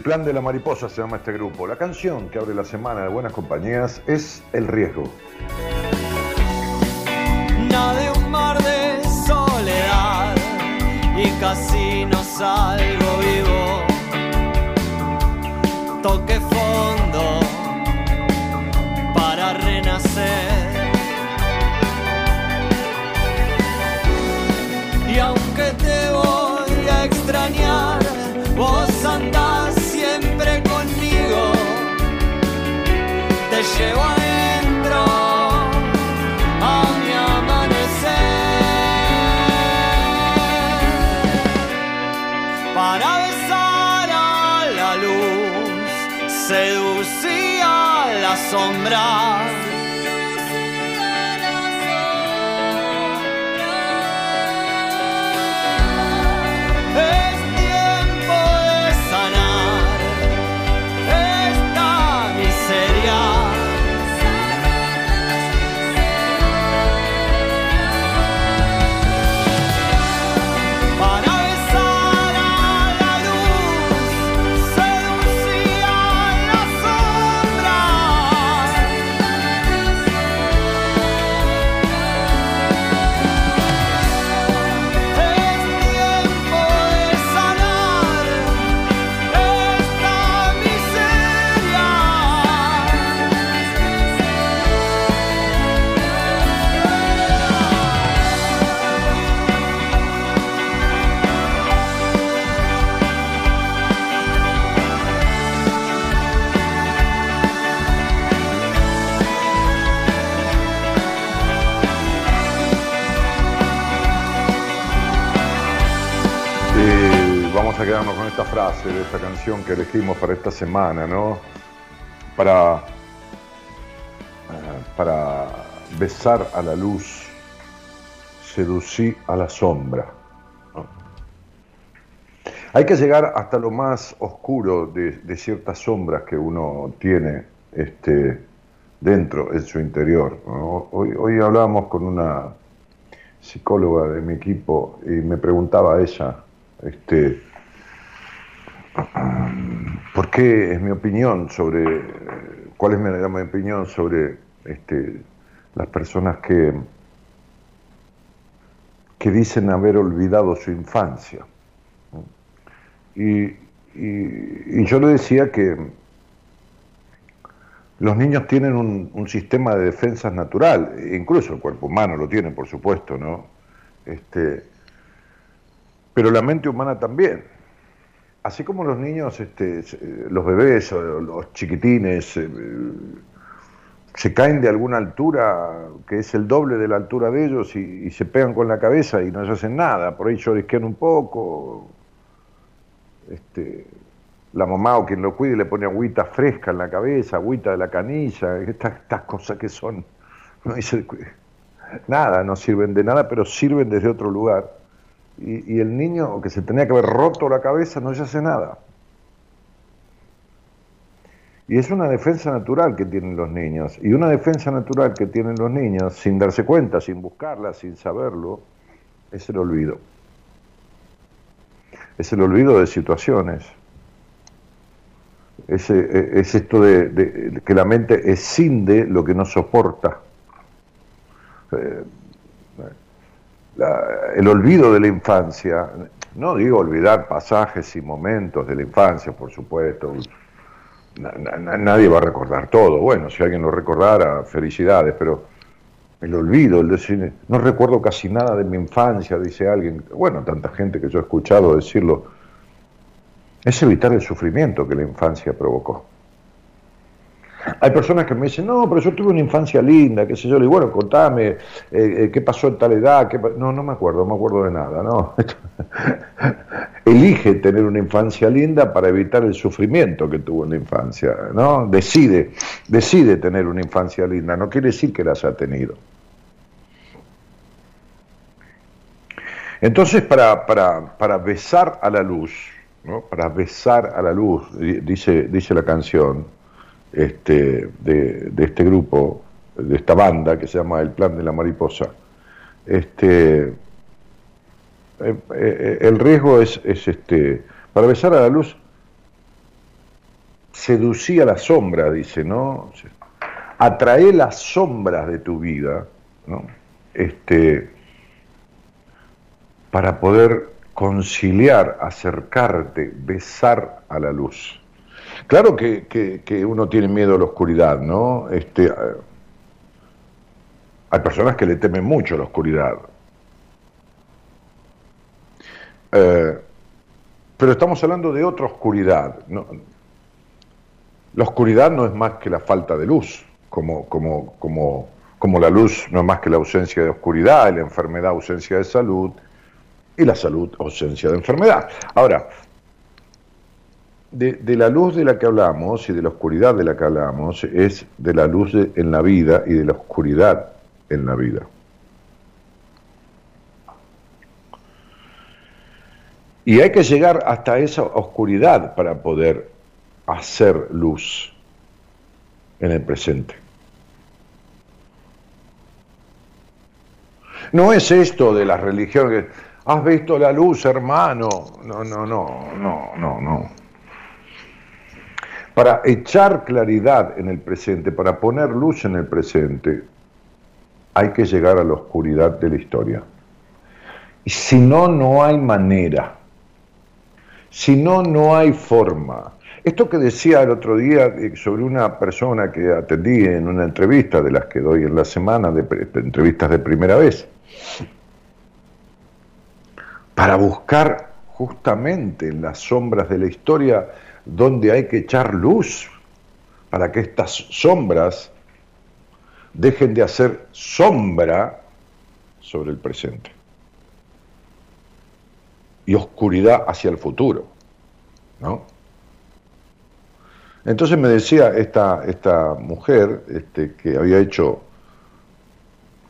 El plan de la mariposa se llama este grupo. La canción que abre la semana de Buenas Compañías es El Riesgo. habrá. Sombra. a quedarnos con esta frase de esta canción que elegimos para esta semana, ¿no? Para para besar a la luz, seducí a la sombra. Hay que llegar hasta lo más oscuro de, ciertas sombras que uno tiene este, dentro, en su interior. Hoy, hoy hablábamos con una psicóloga de mi equipo y me preguntaba a ella, este, ¿por qué es mi opinión sobre, cuál es mi, opinión sobre este, las personas que, que dicen haber olvidado su infancia? Y, yo le decía que los niños tienen un, sistema de defensas natural, incluso el cuerpo humano lo tiene, por supuesto, ¿no? Este, pero la mente humana también. Así como los niños, este, los bebés, los chiquitines, eh, se caen de alguna altura que es el doble de la altura de ellos y, se pegan con la cabeza y no se hacen nada, por ahí llorisquean un poco, este, la mamá o quien lo cuide le pone agüita fresca en la cabeza, agüita de la canilla, estas, cosas que son, no dice, nada, no sirven de nada, pero sirven desde otro lugar. Y, el niño que se tenía que haber roto la cabeza no se hace nada. Y es una defensa natural que tienen los niños. Y una defensa natural que tienen los niños, sin darse cuenta, sin buscarla, sin saberlo, es el olvido es el olvido de situaciones. Es, eh, es esto de, que la mente escinde lo que no soporta. Eh, el olvido de la infancia, no digo olvidar pasajes y momentos de la infancia, por supuesto, nadie va a recordar todo, bueno, si alguien lo recordara, felicidades, pero el olvido, el decir, no recuerdo casi nada de mi infancia, dice alguien, bueno, tanta gente que yo he escuchado decirlo, es evitar el sufrimiento que la infancia provocó. Hay personas que me dicen, no, pero yo tuve una infancia linda, qué sé yo, le digo, bueno, contame, eh, eh, qué pasó en tal edad, no, no me acuerdo, no me acuerdo de nada, no. Elige tener una infancia linda para evitar el sufrimiento que tuvo en la infancia, ¿no? Decide, decide tener una infancia linda, no quiere decir que la haya tenido. Entonces, para, para, para besar a la luz, ¿no? para besar a la luz, dice, dice la canción este, de, este grupo, de esta banda que se llama El Plan de la Mariposa. Este, eh, eh, el riesgo es, es, este, para besar a la luz, seducía la sombra, dice, ¿no? Atrae las sombras de tu vida, ¿no? Este, para poder conciliar, acercarte, besar a la luz. Claro que, uno tiene miedo a la oscuridad, ¿no? Este, hay personas que le temen mucho a la oscuridad. Eh, pero estamos hablando de otra oscuridad. La oscuridad no es más que la falta de luz, como, como, como, como la luz no es más que la ausencia de oscuridad, la enfermedad, ausencia de salud, y la salud, ausencia de enfermedad. Ahora, de, la luz de la que hablamos y de la oscuridad de la que hablamos es de la luz en la vida y de la oscuridad en la vida. Y hay que llegar hasta esa oscuridad para poder hacer luz en el presente. No es esto de las religiones has visto la luz, hermano. No, no, no, no, no, no. Para echar claridad en el presente, para poner luz en el presente, hay que llegar a la oscuridad de la historia. Y si no, no hay manera. Si no, no hay forma. Esto que decía el otro día eh, sobre una persona que atendí en una entrevista de las que doy en la semana, de entrevistas de primera vez, para buscar justamente en las sombras de la historia donde hay que echar luz para que estas sombras dejen de hacer sombra sobre el presente y oscuridad hacia el futuro, ¿no? Entonces me decía esta, esta mujer este, que había hecho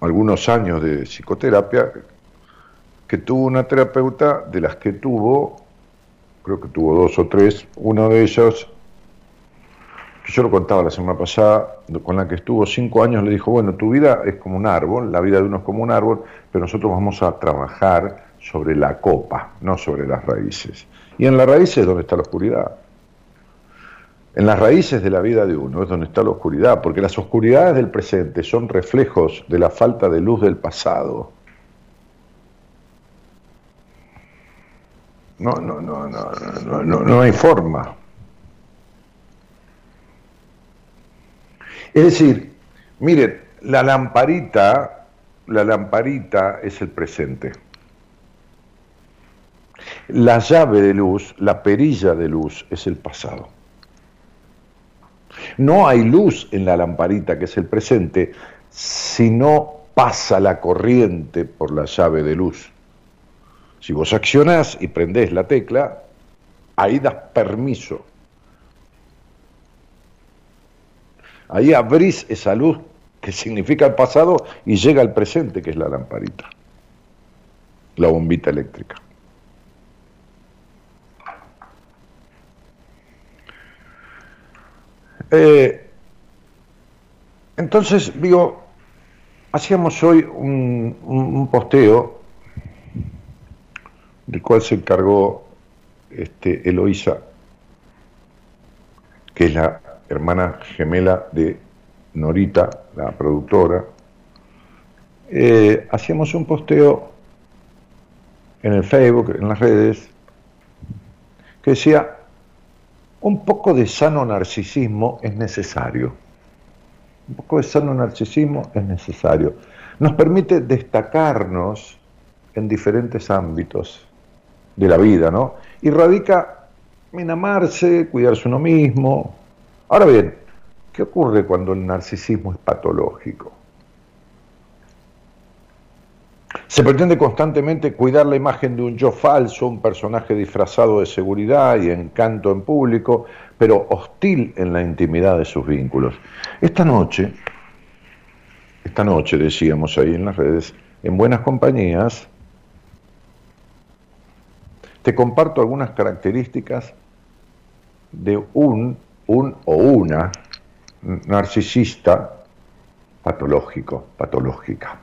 algunos años de psicoterapia, que tuvo una terapeuta de las que tuvo, creo que tuvo dos o tres, uno de ellos, que yo lo contaba la semana pasada, con la que estuvo cinco años, le dijo, bueno, tu vida es como un árbol, la vida de uno es como un árbol, pero nosotros vamos a trabajar sobre la copa, no sobre las raíces. Y en las raíces es donde está la oscuridad. En las raíces de la vida de uno es donde está la oscuridad, porque las oscuridades del presente son reflejos de la falta de luz del pasado. No, no, no, no, no, no, no hay forma. Es decir, miren, la lamparita, la lamparita es el presente. La llave de luz, la perilla de luz es el pasado. No hay luz en la lamparita, que es el presente, si no pasa la corriente por la llave de luz. Si vos accionás y prendés la tecla, ahí das permiso. Ahí abrís esa luz que significa el pasado y llega al presente, que es la lamparita, la bombita eléctrica. Eh, entonces, digo, hacíamos hoy un, posteo del cual se encargó este, Eloísa, que es la hermana gemela de Norita, la productora. Eh, hacíamos un posteo en el Facebook, en las redes, que decía, un poco de sano narcisismo es necesario. Un poco de sano narcisismo es necesario. Nos permite destacarnos en diferentes ámbitos de la vida, ¿no? Y radica en amarse, cuidarse uno mismo. Ahora bien, ¿qué ocurre cuando el narcisismo es patológico? Se pretende constantemente cuidar la imagen de un yo falso, un personaje disfrazado de seguridad y encanto en público, pero hostil en la intimidad de sus vínculos. Esta noche, esta noche decíamos ahí en las redes, en buenas compañías, te comparto algunas características de un, un o una narcisista patológico, patológica.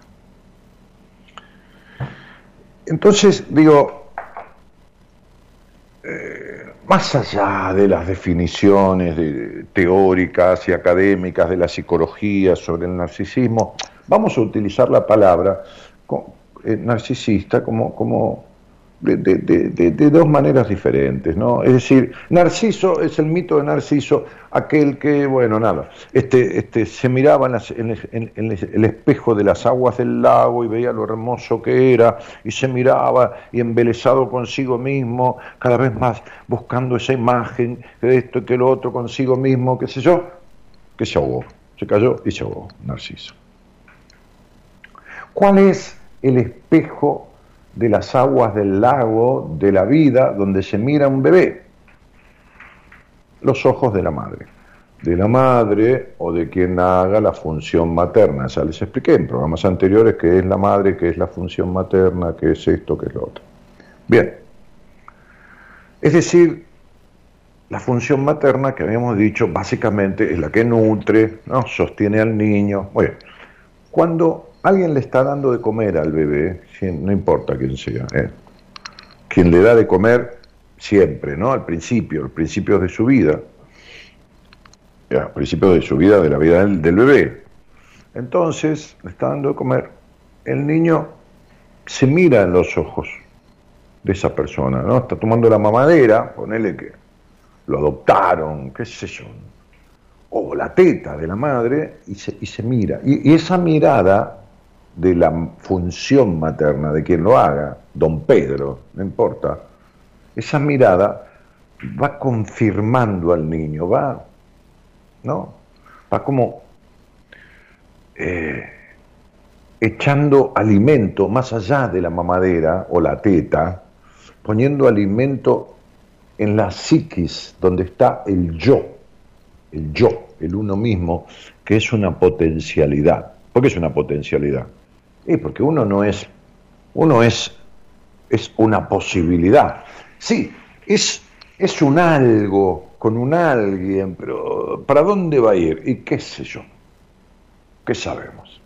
Entonces, digo, eh, más allá de las definiciones teóricas y académicas de la psicología sobre el narcisismo, vamos a utilizar la palabra eh, narcisista como, como de, dos maneras diferentes, ¿no? Es decir, Narciso es el mito de Narciso, aquel que, bueno, nada, este, este, se miraba en, el espejo de las aguas del lago y veía lo hermoso que era, y se miraba y embelesado consigo mismo, cada vez más buscando esa imagen de esto y que lo otro consigo mismo, qué sé yo, que se ahogó, se cayó y se ahogó, Narciso. ¿Cuál es el espejo de las aguas del lago de la vida donde se mira un bebé. Los ojos de la madre. De la madre o de quien haga la función materna. Ya les expliqué en programas anteriores qué es la madre, qué es la función materna, qué es esto, qué es lo otro. Bien. Es decir, la función materna que habíamos dicho básicamente es la que nutre, ¿no? sostiene al niño. Bueno, cuando alguien le está dando de comer al bebé, no importa quién sea, ¿eh? quien le da de comer siempre, ¿no? Al principio, al principio de su vida, al principio de su vida, de la vida del, bebé. Entonces, le está dando de comer, el niño se mira en los ojos de esa persona, ¿no? Está tomando la mamadera, ponele que lo adoptaron, qué sé yo, o la teta de la madre, y se, y se mira. y esa mirada de la función materna de quien lo haga, don Pedro, no importa, esa mirada va confirmando al niño, va, ¿no? Va como eh, echando alimento más allá de la mamadera o la teta, poniendo alimento en la psiquis, donde está el yo, el yo, el uno mismo, que es una potencialidad. ¿Por qué es una potencialidad? Y porque uno no es, uno es, es una posibilidad. Sí, es, es un algo con un alguien, pero ¿para dónde va a ir? Y qué sé yo, ¿qué sabemos?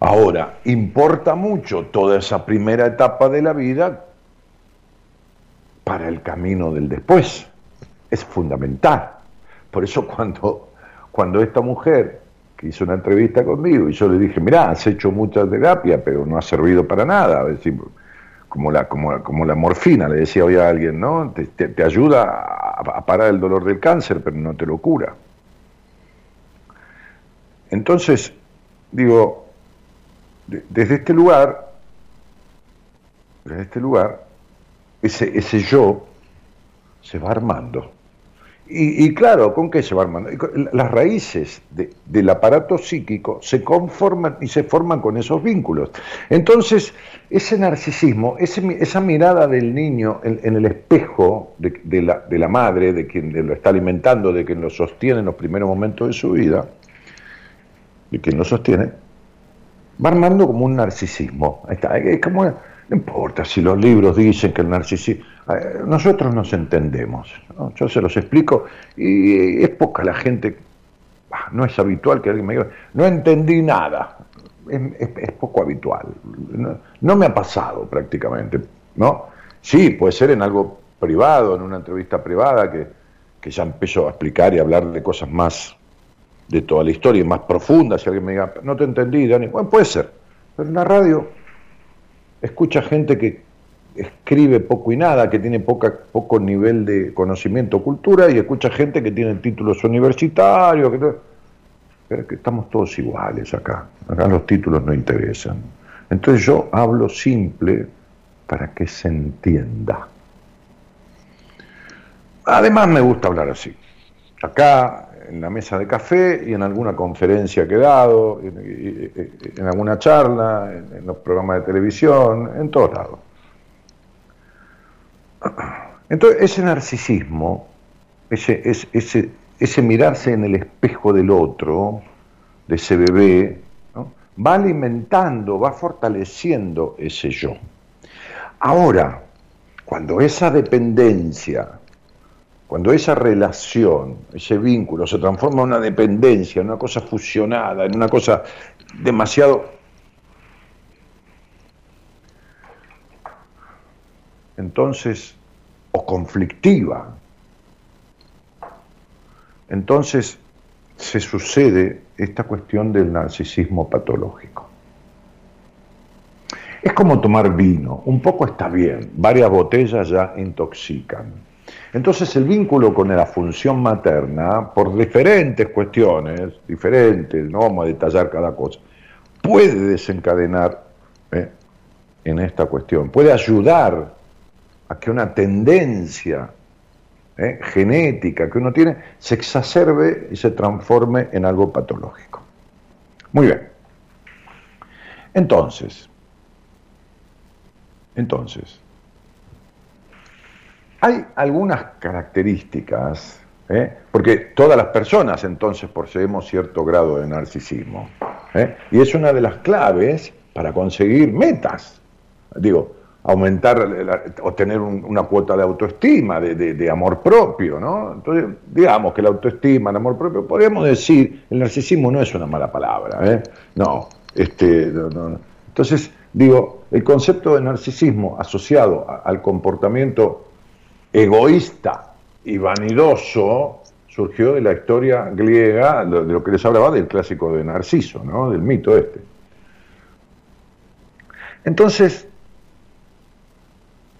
Ahora, importa mucho toda esa primera etapa de la vida para el camino del después. Es fundamental. Por eso cuando, cuando esta mujer que hizo una entrevista conmigo y yo le dije, mirá, has hecho mucha terapia, pero no ha servido para nada. decir, como la, como, como la morfina, le decía hoy a alguien, ¿no? Te, ayuda a, parar el dolor del cáncer, pero no te lo cura. Entonces, digo, desde este lugar, desde este lugar, ese, ese yo se va armando. Y, claro, ¿con qué se va armando? Las raíces del aparato psíquico se conforman y se forman con esos vínculos. Entonces, ese narcisismo, esa mirada del niño en, el espejo de, la, madre, de quien lo está alimentando, de quien lo sostiene en los primeros momentos de su vida, de quien lo sostiene, va armando como un narcisismo. Es como, no importa si los libros dicen que el narcisismo nosotros nos entendemos. Yo se los explico y es poca la gente, no es habitual que alguien me diga, no entendí nada. Es, poco habitual. No, me ha pasado prácticamente. ¿no? Sí, puede ser en algo privado, en una entrevista privada, que, que ya empezó a explicar y hablar de cosas más de toda la historia, más profundas. Si alguien me diga, no te entendí, Dani, bueno, puede ser. Pero en la radio escucha gente que escribe poco y nada, que tiene poca, poco nivel de conocimiento, cultura, y escucha gente que tiene títulos universitarios, que, pero que estamos todos iguales acá, acá los títulos no interesan. Entonces yo hablo simple para que se entienda. Además me gusta hablar así. Acá, en la mesa de café y en alguna conferencia que he dado, en, alguna charla, en los programas de televisión, en todos lados. Entonces, ese narcisismo, ese, ese, ese, mirarse en el espejo del otro, de ese bebé, va alimentando, va fortaleciendo ese yo. Ahora, cuando esa dependencia, cuando esa relación, ese vínculo se transforma en una dependencia, en una cosa fusionada, en una cosa demasiado entonces, o conflictiva, entonces se sucede esta cuestión del narcisismo patológico. Es como tomar vino, un poco está bien, varias botellas ya intoxican. Entonces el vínculo con la función materna, por diferentes cuestiones, diferentes, no vamos a detallar cada cosa, puede desencadenar ¿eh? en esta cuestión, puede ayudar a que una tendencia ¿eh? genética que uno tiene se exacerbe y se transforme en algo patológico. Muy bien. Entonces, entonces, hay algunas características, ¿eh? porque todas las personas entonces poseemos cierto grado de narcisismo, ¿eh? y es una de las claves para conseguir metas. Digo, aumentar o tener una cuota de autoestima, de, amor propio, ¿no? Entonces, digamos que la autoestima, el amor propio, podríamos decir, el narcisismo no es una mala palabra, ¿eh? No, este, entonces, digo, el concepto de narcisismo asociado al comportamiento egoísta y vanidoso surgió de la historia griega, de lo que les hablaba del clásico de Narciso, ¿no? Del mito este. Entonces,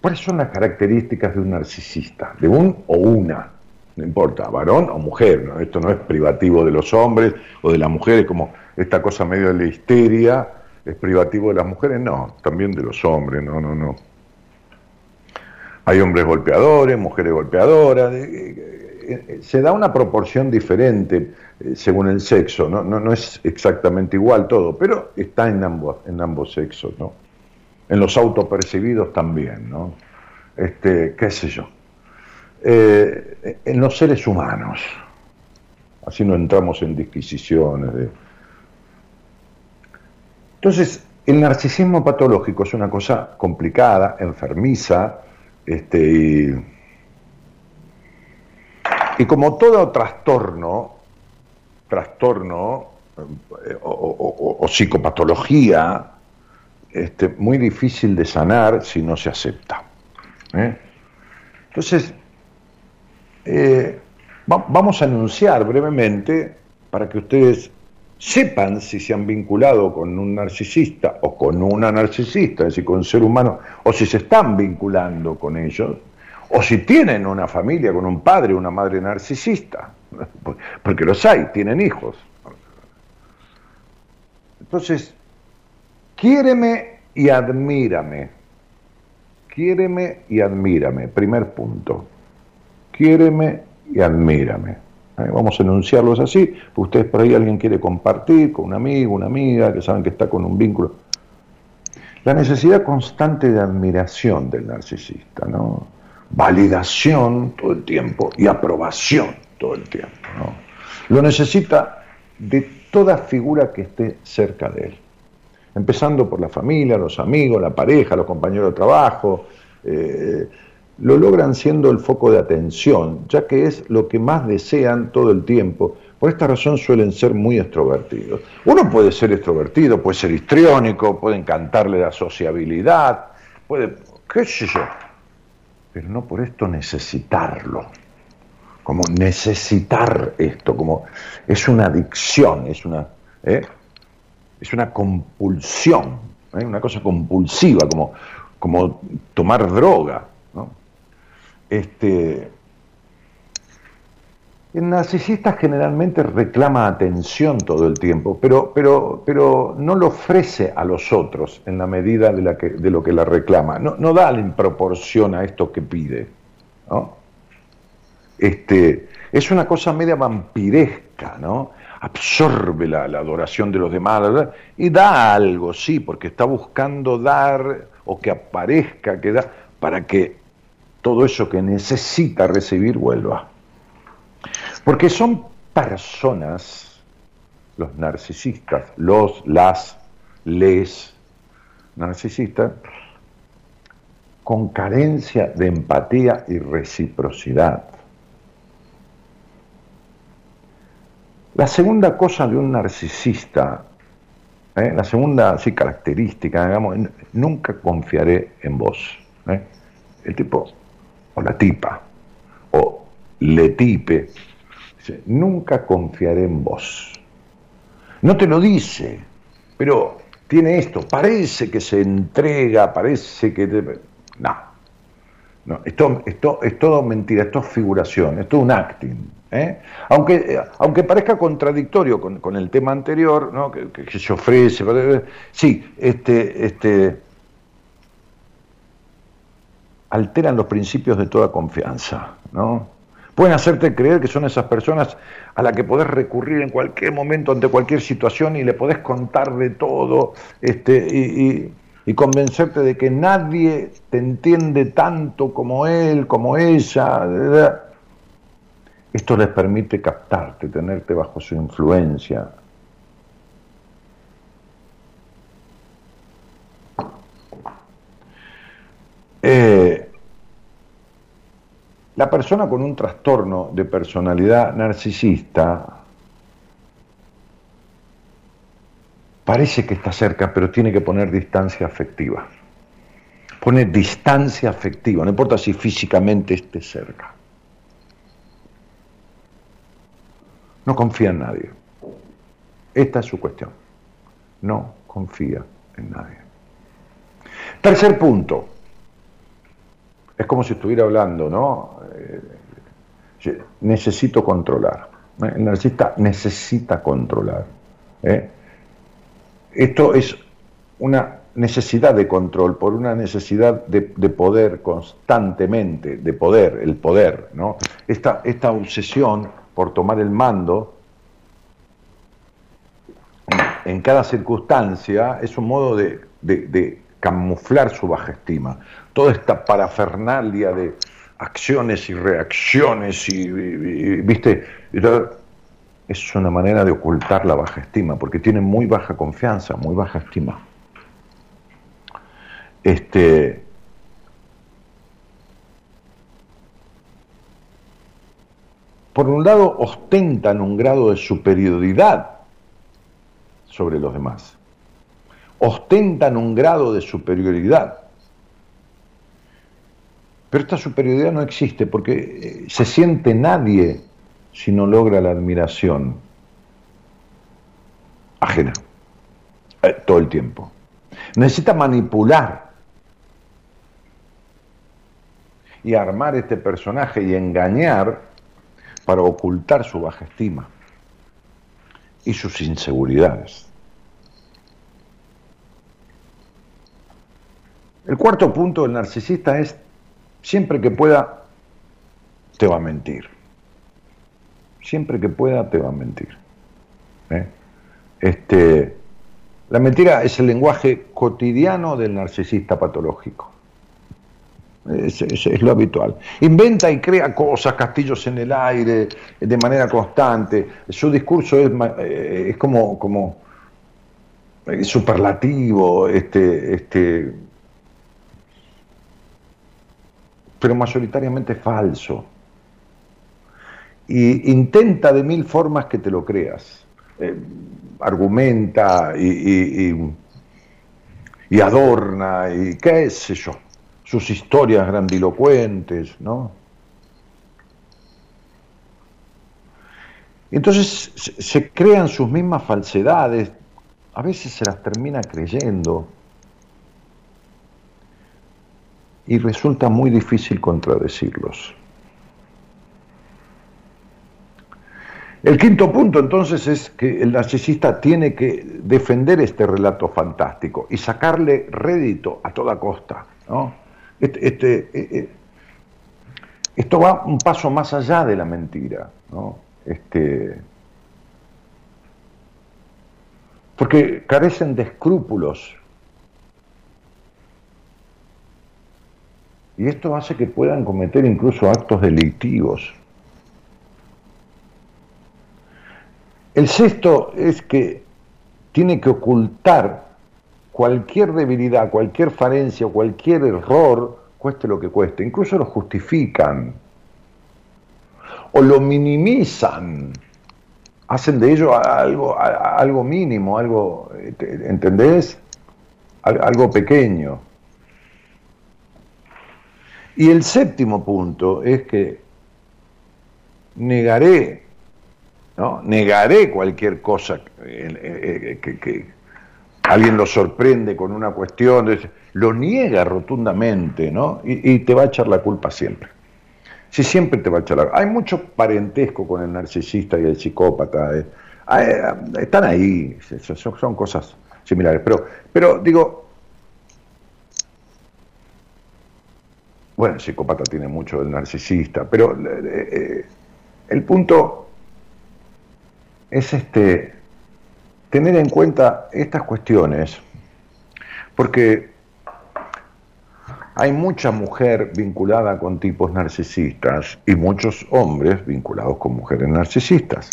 ¿Cuáles son las características de un narcisista? De un o una, no importa, varón o mujer, esto no es privativo de los hombres o de las mujeres, como esta cosa medio de la histeria, es privativo de las mujeres, no, también de los hombres, no, no, no. Hay hombres golpeadores, mujeres golpeadoras, se da una proporción diferente eh, según el sexo, ¿no? No, es exactamente igual todo, pero está en ambos, en ambos sexos, ¿no? En los autopercibidos también, ¿no? Este, qué sé yo. Eh, en los seres humanos, Así no entramos en disquisiciones. De... Entonces, el narcisismo patológico es una cosa complicada, enfermiza, este, y, y como todo trastorno, trastorno eh, o, psicopatología, este, muy difícil de sanar si no se acepta. ¿eh? Entonces, eh, vamos a anunciar brevemente para que ustedes sepan si se han vinculado con un narcisista o con una narcisista, es decir, con un ser humano, o si se están vinculando con ellos, o si tienen una familia con un padre o una madre narcisista, porque los hay, tienen hijos. Entonces, quiéreme y admírame. Quiéreme y admírame. Primer punto. Quiéreme y admírame. Eh, vamos a enunciarlos así. Ustedes por ahí alguien quiere compartir con un amigo, una amiga, que saben que está con un vínculo. La necesidad constante de admiración del narcisista, ¿no? Validación todo el tiempo y aprobación todo el tiempo. Lo necesita de toda figura que esté cerca de él. Empezando por la familia, los amigos, la pareja, los compañeros de trabajo, eh, lo logran siendo el foco de atención, ya que es lo que más desean todo el tiempo. Por esta razón suelen ser muy extrovertidos. Uno puede ser extrovertido, puede ser histriónico, puede encantarle la sociabilidad, puede, qué sé yo, pero no por esto necesitarlo como necesitar esto, como es una adicción, es una, ¿eh? Es una compulsión, ¿eh? una cosa compulsiva, como, como tomar droga. Este, el narcisista generalmente reclama atención todo el tiempo, pero, pero, pero no lo ofrece a los otros en la medida de, la de lo que la reclama. No, no da en proporción a esto que pide. este, es una cosa media vampiresca, ¿no? Absorbe la, adoración de los demás y da algo, sí, porque está buscando dar o que aparezca, que da, para que todo eso que necesita recibir vuelva. Porque son personas, los narcisistas, los, las, les narcisistas, con carencia de empatía y reciprocidad. La segunda cosa de un narcisista, ¿eh? la segunda sí, característica, digamos, nunca confiaré en vos. ¿eh? El tipo, o la tipa, o le tipe, dice, nunca confiaré en vos. No te lo dice, pero tiene esto, parece que se entrega, parece que... No, no esto, esto es todo mentira, esto es figuración, esto es un acting. ¿eh? Aunque, aunque parezca contradictorio con, el tema anterior, ¿no? que, se ofrece, sí, este, este, alteran los principios de toda confianza. ¿no? Pueden hacerte creer que son esas personas a las que podés recurrir en cualquier momento ante cualquier situación y le podés contar de todo este, convencerte de que nadie te entiende tanto como él, como ella. Esto les permite captarte, tenerte bajo su influencia. Eh, la persona con un trastorno de personalidad narcisista parece que está cerca, pero tiene que poner distancia afectiva. Pone distancia afectiva, no importa si físicamente esté cerca. No confía en nadie. Esta es su cuestión. No confía en nadie. Tercer punto. Es como si estuviera hablando, ¿no? Eh, necesito controlar. El narcisista necesita controlar. ¿eh? Esto es una necesidad de control, por una necesidad de, poder constantemente, de poder, el poder, ¿no? Esta, esta obsesión por tomar el mando en cada circunstancia es un modo de, camuflar su baja estima. Toda esta parafernalia de acciones y reacciones y, viste, es una manera de ocultar la baja estima, porque tienen muy baja confianza, muy baja estima. Este, por un lado, ostentan un grado de superioridad sobre los demás. Ostentan un grado de superioridad. Pero esta superioridad no existe porque eh, se siente nadie si no logra la admiración ajena eh, todo el tiempo. Necesita manipular y armar este personaje y engañar para ocultar su baja estima y sus inseguridades. El cuarto punto del narcisista es, siempre que pueda, te va a mentir. Siempre que pueda, te va a mentir. ¿eh? Este, la mentira es el lenguaje cotidiano del narcisista patológico. Es, lo habitual. Inventa y crea cosas, castillos en el aire, de manera constante. Su discurso es, eh, es como, como superlativo, este, este, pero mayoritariamente falso. Y intenta de mil formas que te lo creas. Eh, argumenta y, y adorna y qué sé yo sus historias grandilocuentes, ¿no? Entonces se crean sus mismas falsedades, a veces se las termina creyendo y resulta muy difícil contradecirlos. El quinto punto entonces es que el narcisista tiene que defender este relato fantástico y sacarle rédito a toda costa, ¿no? Este, este eh, eh, esto va un paso más allá de la mentira, ¿no? Este, porque carecen de escrúpulos. Y esto hace que puedan cometer incluso actos delictivos. El sexto es que tiene que ocultar cualquier debilidad, cualquier falencia, cualquier error, cueste lo que cueste, incluso lo justifican o lo minimizan, hacen de ello algo, algo mínimo, algo, ¿entendés? Algo pequeño. Y el séptimo punto es que negaré, ¿no? Negaré cualquier cosa que alguien lo sorprende con una cuestión, lo niega rotundamente, ¿no? Y, te va a echar la culpa siempre. Si siempre te va a echar la Hay mucho parentesco con el narcisista y el psicópata. Eh. Eh, están ahí, son, cosas similares. Pero, pero digo, bueno, el psicópata tiene mucho del narcisista, pero eh, el punto es este tener en cuenta estas cuestiones, porque hay mucha mujer vinculada con tipos narcisistas y muchos hombres vinculados con mujeres narcisistas.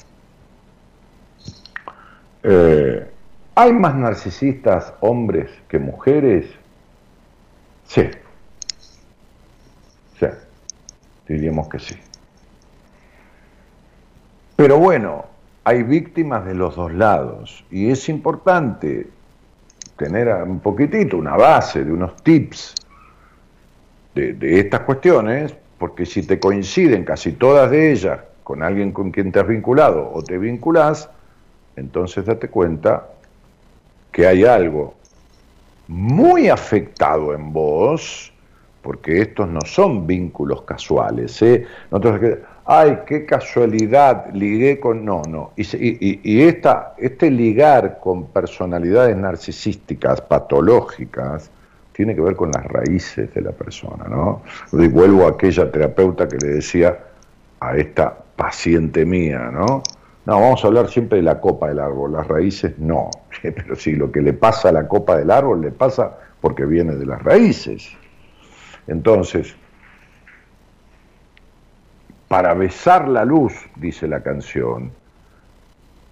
Eh, ¿Hay más narcisistas hombres que mujeres? Sí. Sí. Diríamos que sí. Pero bueno, hay víctimas de los dos lados y es importante tener un poquitito, una base de unos tips de, estas cuestiones, porque si te coinciden casi todas de ellas con alguien con quien te has vinculado o te vinculás, entonces date cuenta que hay algo muy afectado en vos, porque estos no son vínculos casuales. ¿eh? Ay, qué casualidad, ligué con... No, no. Y, esta, este ligar con personalidades narcisísticas, patológicas, tiene que ver con las raíces de la persona, ¿no? Y vuelvo a aquella terapeuta que le decía a esta paciente mía, ¿no? No, vamos a hablar siempre de la copa del árbol, las raíces no, pero si lo que le pasa a la copa del árbol le pasa porque viene de las raíces. Entonces, para besar la luz, dice la canción,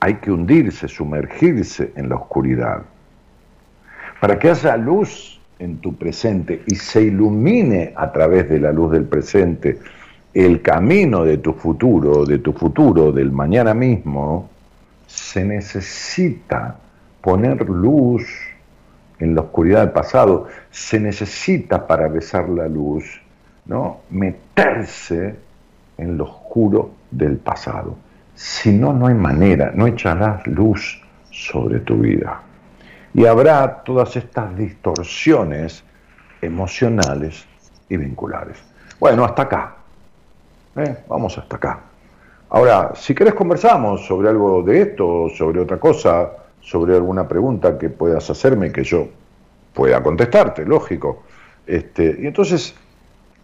hay que hundirse, sumergirse en la oscuridad. Para que haya luz en tu presente y se ilumine a través de la luz del presente el camino de tu futuro, de tu futuro, del mañana mismo, se necesita poner luz en la oscuridad del pasado, se necesita para besar la luz, ¿no? meterse en lo oscuro del pasado. Si no, no hay manera, no echarás luz sobre tu vida. Y habrá todas estas distorsiones emocionales y vinculares. Bueno, hasta acá. ¿eh? Vamos hasta acá. Ahora, si querés conversamos sobre algo de esto, sobre otra cosa, sobre alguna pregunta que puedas hacerme que yo pueda contestarte, lógico. Este, y entonces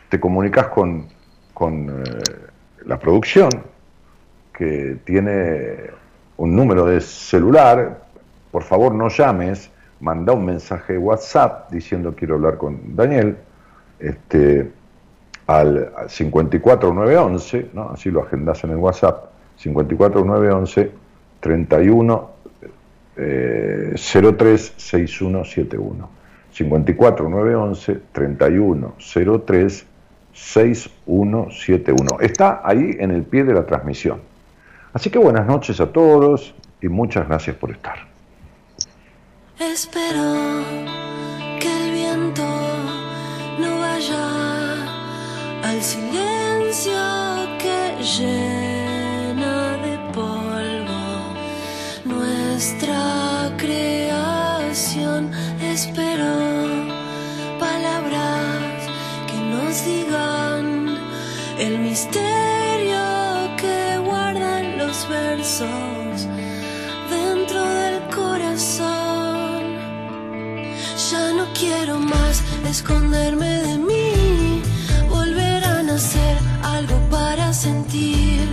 te comunicas con, con eh, la producción, que tiene un número de celular, por favor no llames, manda un mensaje de WhatsApp diciendo quiero hablar con Daniel, este, al 54911, ¿no? así lo agendas en el WhatsApp, 54911 31 eh, 036171. 54911 31 03 6171. Está ahí en el pie de la transmisión. Así que buenas noches a todos y muchas gracias por estar. Espero que el viento no vaya al silencio que llena de polvo nuestra creación. Misterio que guardan los versos dentro del corazón. Ya no quiero más esconderme de mí, volver a nacer, algo para sentir.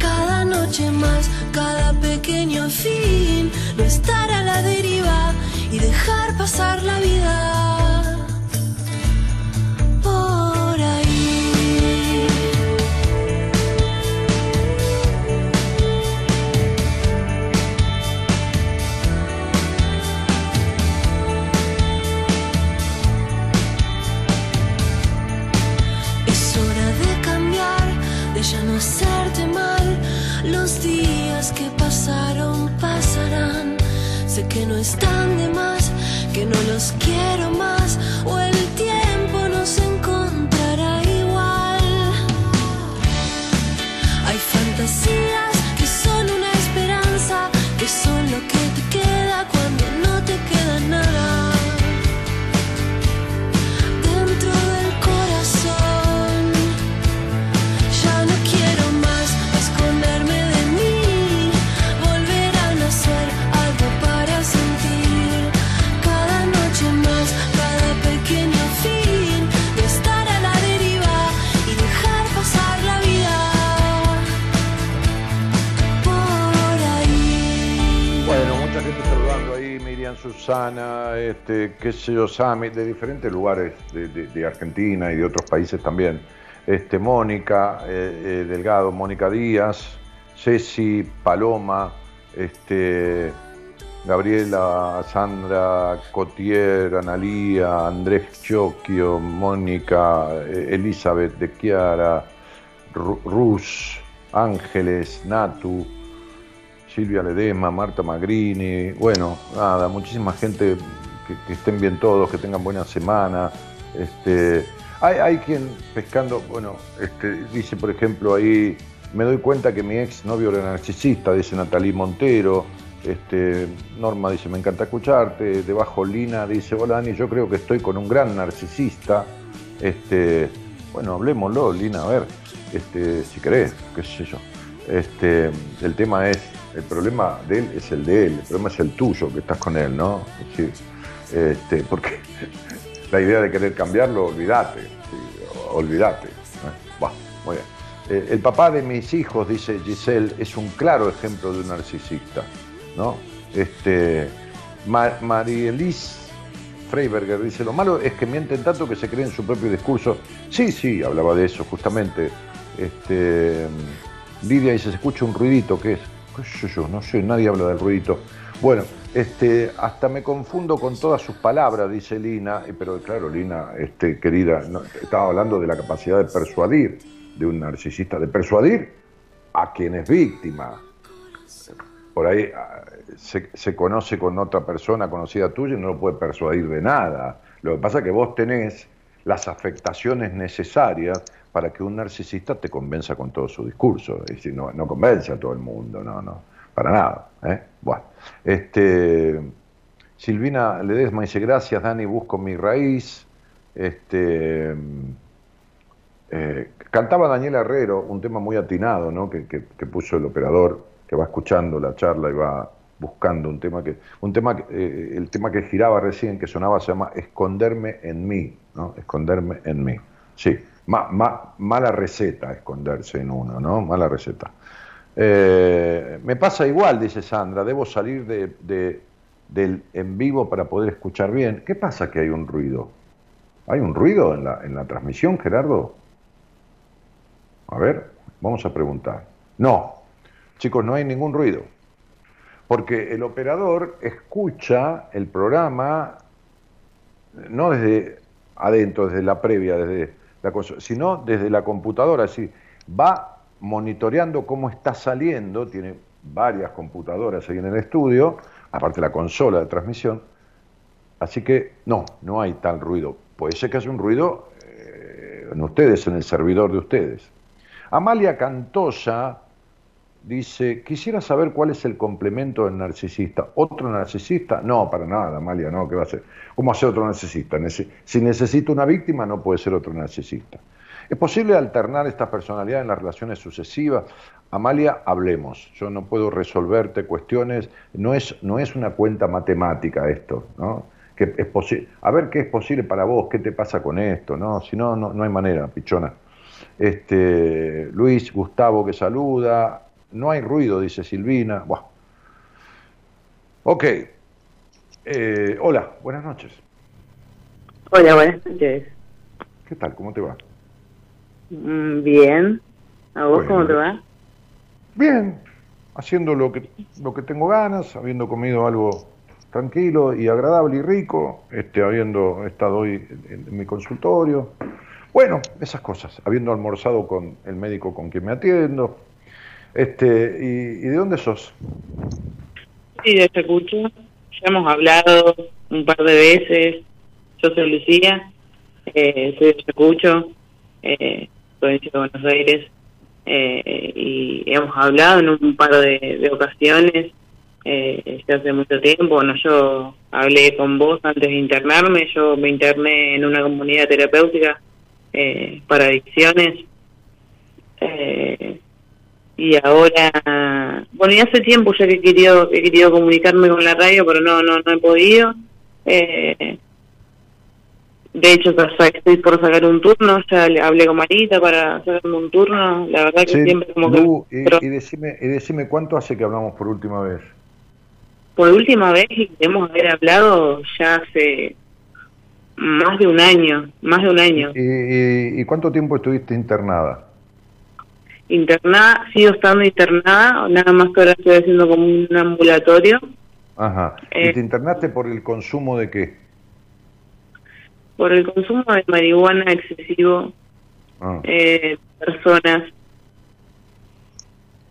Cada noche más, cada pequeño fin, no estar a la deriva y dejar pasar la vida. Los días que pasaron pasarán. Sé que no están de más, que no los quiero más. O el tiempo nos encontrará igual. Hay fantasías Susana, este, qué sé yo, Sami, de diferentes lugares de, Argentina y de otros países también. Este, Mónica eh, eh, Delgado, Mónica Díaz, Ceci, Paloma, este, Gabriela, Sandra, Cotier, Analía, Andrés Chocchio, Mónica, eh, Elizabeth de Chiara, Ru- Rus, Ángeles, Natu, Silvia Ledesma, Marta Magrini, bueno, nada, muchísima gente que, estén bien todos, que tengan buena semana. Este, hay, hay quien pescando, bueno, este, dice por ejemplo ahí, me doy cuenta que mi ex novio era narcisista, dice Natalí Montero. Este, Norma dice, me encanta escucharte. Debajo Lina dice, hola Dani, yo creo que estoy con un gran narcisista. Este, bueno, hablemoslo, Lina, a ver, este, si querés, qué sé yo. Este, el tema es, el problema de él es el de él, el problema es el tuyo, que estás con él, ¿no? Este, porque la idea de querer cambiarlo, olvídate, sí, olvídate. ¿eh? El papá de mis hijos, dice Giselle, es un claro ejemplo de un narcisista, ¿no? Este, Ma- Marielis Freiberger dice, lo malo es que mienten tanto que se creen su propio discurso. Sí, sí, hablaba de eso justamente. Este, Lidia dice, se escucha un ruidito, ¿qué es? Yo, no sé, nadie habla del ruidito. Bueno, este, hasta me confundo con todas sus palabras, dice Lina, pero claro, Lina, este, querida, estaba hablando de la capacidad de persuadir de un narcisista, de persuadir a quien es víctima. Por ahí ah, se, se conoce con otra persona conocida tuya y no lo puede persuadir de nada. Lo que pasa es que vos tenés las afectaciones necesarias para que un narcisista te convenza con todo su discurso. Es decir, no, no convence a todo el mundo, no, no, para nada. ¿eh? Bueno, este, Silvina Ledesma dice, gracias Dani, busco mi raíz. Este, eh, cantaba Daniel Herrero un tema muy atinado ¿no? que, que- puso el operador, que va escuchando la charla y va buscando un tema que, un tema que, eh, el tema que giraba recién, que sonaba, se llama Esconderme en mí, ¿no? Esconderme en mí. Sí, ma- ma- mala receta esconderse en uno, ¿no? Mala receta. Eh, me pasa igual, dice Sandra, debo salir de- del en vivo para poder escuchar bien. ¿Qué pasa que hay un ruido? ¿Hay un ruido en la, en la transmisión, Gerardo? A ver, vamos a preguntar. No, chicos, no hay ningún ruido. Porque el operador escucha el programa no desde adentro, desde la previa, desde la sino desde la computadora, es decir, va monitoreando cómo está saliendo, tiene varias computadoras ahí en el estudio, aparte la consola de transmisión, así que no, no hay tal ruido. Puede ser que haya un ruido eh, en ustedes, en el servidor de ustedes. Amalia Cantosa dice, quisiera saber cuál es el complemento del narcisista. ¿Otro narcisista? No, para nada, Amalia, no, ¿qué va a ser? ¿Cómo hacer otro narcisista? Si necesita una víctima, no puede ser otro narcisista. ¿Es posible alternar esta personalidad en las relaciones sucesivas? Amalia, hablemos. Yo no puedo resolverte cuestiones, no es, no es una cuenta matemática esto, ¿no? Que es a ver qué es posible para vos, qué te pasa con esto, ¿no? Si no, no, no hay manera, pichona. Este, Luis, Gustavo que saluda. No hay ruido, dice Silvina. Buah. Ok. Eh, hola, buenas noches. Hola, buenas noches. ¿Qué tal? ¿Cómo te va? Mm, Bien. ¿A vos Bueno. cómo te va? Bien, haciendo lo que, lo que tengo ganas, habiendo comido algo tranquilo y agradable y rico, este, habiendo estado hoy en, en mi consultorio. Bueno, esas cosas, habiendo almorzado con el médico con quien me atiendo. Este, ¿y, de dónde sos? Sí, te escucho. Ya hemos hablado un par de veces. Yo soy Lucía, eh, soy de Ayacucho, eh, provincia de Buenos Aires, eh, y hemos hablado en un par de, de ocasiones, eh, hace mucho tiempo. Bueno, yo hablé con vos antes de internarme, yo me interné en una comunidad terapéutica eh, para adicciones. Eh, y ahora bueno ya hace tiempo ya que he querido he querido comunicarme con la radio pero no no no he podido eh, de hecho sa- estoy por sacar un turno ya le hablé con Marita para sacarme un turno la verdad que Sí, siempre como Lu, que y, pero y decime, y decime cuánto hace que hablamos por última vez. por última vez y hemos haber hablado ya hace más de un año más de un año ¿Y, y- y cuánto tiempo estuviste internada? Internada sigo estando internada nada más que ahora estoy haciendo como un ambulatorio Ajá. Eh. ¿Y te internaste por el consumo de qué? por el consumo de marihuana excesivo Ah. eh, personas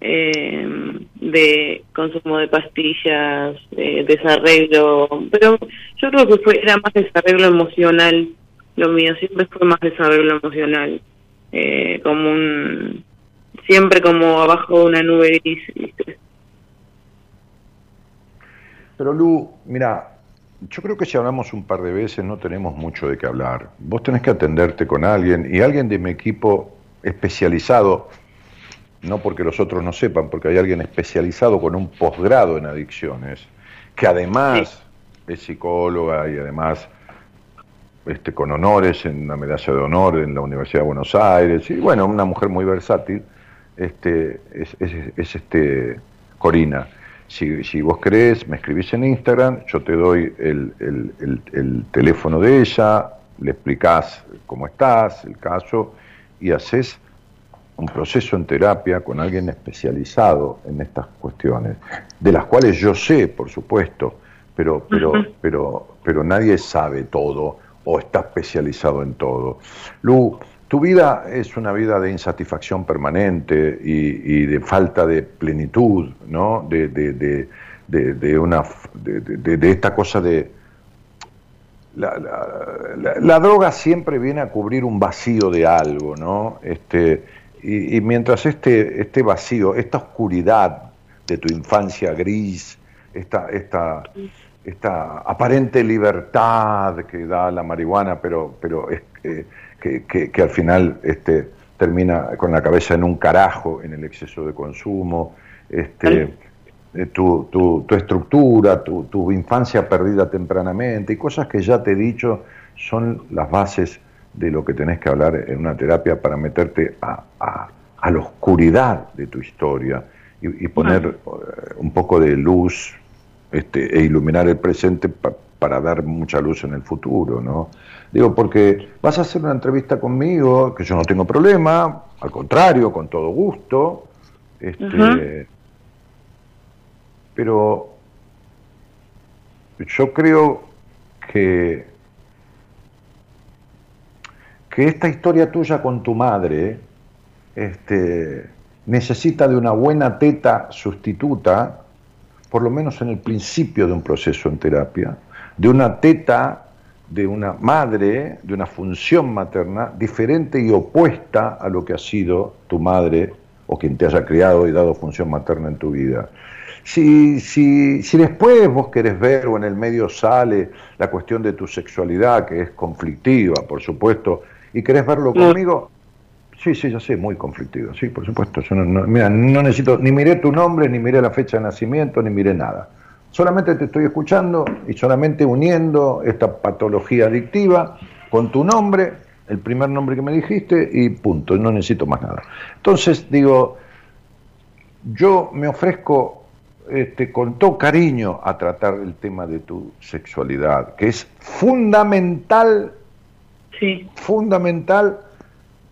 eh, de consumo de pastillas, de desarreglo, pero yo creo que fue era más desarreglo emocional, lo mío siempre fue más desarreglo emocional, eh, como un siempre como abajo de una nube gris, ¿viste? Pero Lu, mira, yo creo que si hablamos un par de veces no tenemos mucho de qué hablar. Vos tenés que atenderte con alguien y alguien de mi equipo especializado, no porque los otros no sepan, porque hay alguien especializado con un posgrado en adicciones, que además es psicóloga y además este, con honores en la medalla de honor en la Universidad de Buenos Aires, y bueno, una mujer muy versátil, este, es, es- es, este, Corina. Si, si vos querés, me escribís en Instagram, yo te doy el, el- el- el teléfono de ella, le explicás cómo estás, el caso, y haces un proceso en terapia con alguien especializado en estas cuestiones, de las cuales yo sé, por supuesto, pero, pero, pero, pero nadie sabe todo o está especializado en todo. Lu, tu vida es una vida de insatisfacción permanente y, de falta de plenitud, ¿no? De, de, de, de una, de, esta cosa de... La, la, droga siempre viene a cubrir un vacío de algo, ¿no? Este, y, y, mientras este, este vacío, esta oscuridad de tu infancia gris, esta, esta, esta aparente libertad que da la marihuana, pero, pero es, eh, que, que, que, al final este, termina con la cabeza en un carajo en el exceso de consumo, este, eh, tu, tu, tu, estructura, tu, tu, infancia perdida tempranamente y cosas que ya te he dicho son las bases de lo que tenés que hablar en una terapia para meterte a, a, a la oscuridad de tu historia y, y poner uh, un poco de luz este, e iluminar el presente pa, para dar mucha luz en el futuro, ¿no? Digo, porque vas a hacer una entrevista conmigo, que yo no tengo problema, al contrario, con todo gusto, este, uh -huh. pero yo creo que, que esta historia tuya con tu madre este, necesita de una buena teta sustituta, por lo menos en el principio de un proceso en terapia, de una teta de una madre, de una función materna diferente y opuesta a lo que ha sido tu madre o quien te haya criado y dado función materna en tu vida. Si, si, si después vos querés ver o en el medio sale la cuestión de tu sexualidad, que es conflictiva, por supuesto, y querés verlo conmigo, sí, sí, ya sé, muy conflictiva, sí, por supuesto. Yo no, no, mira, no necesito, ni miré tu nombre, ni miré la fecha de nacimiento, ni miré nada. Solamente te estoy escuchando y solamente uniendo esta patología adictiva con tu nombre, el primer nombre que me dijiste y punto, no necesito más nada. Entonces digo, yo me ofrezco este, con todo cariño a tratar el tema de tu sexualidad, que es fundamental, sí. fundamental.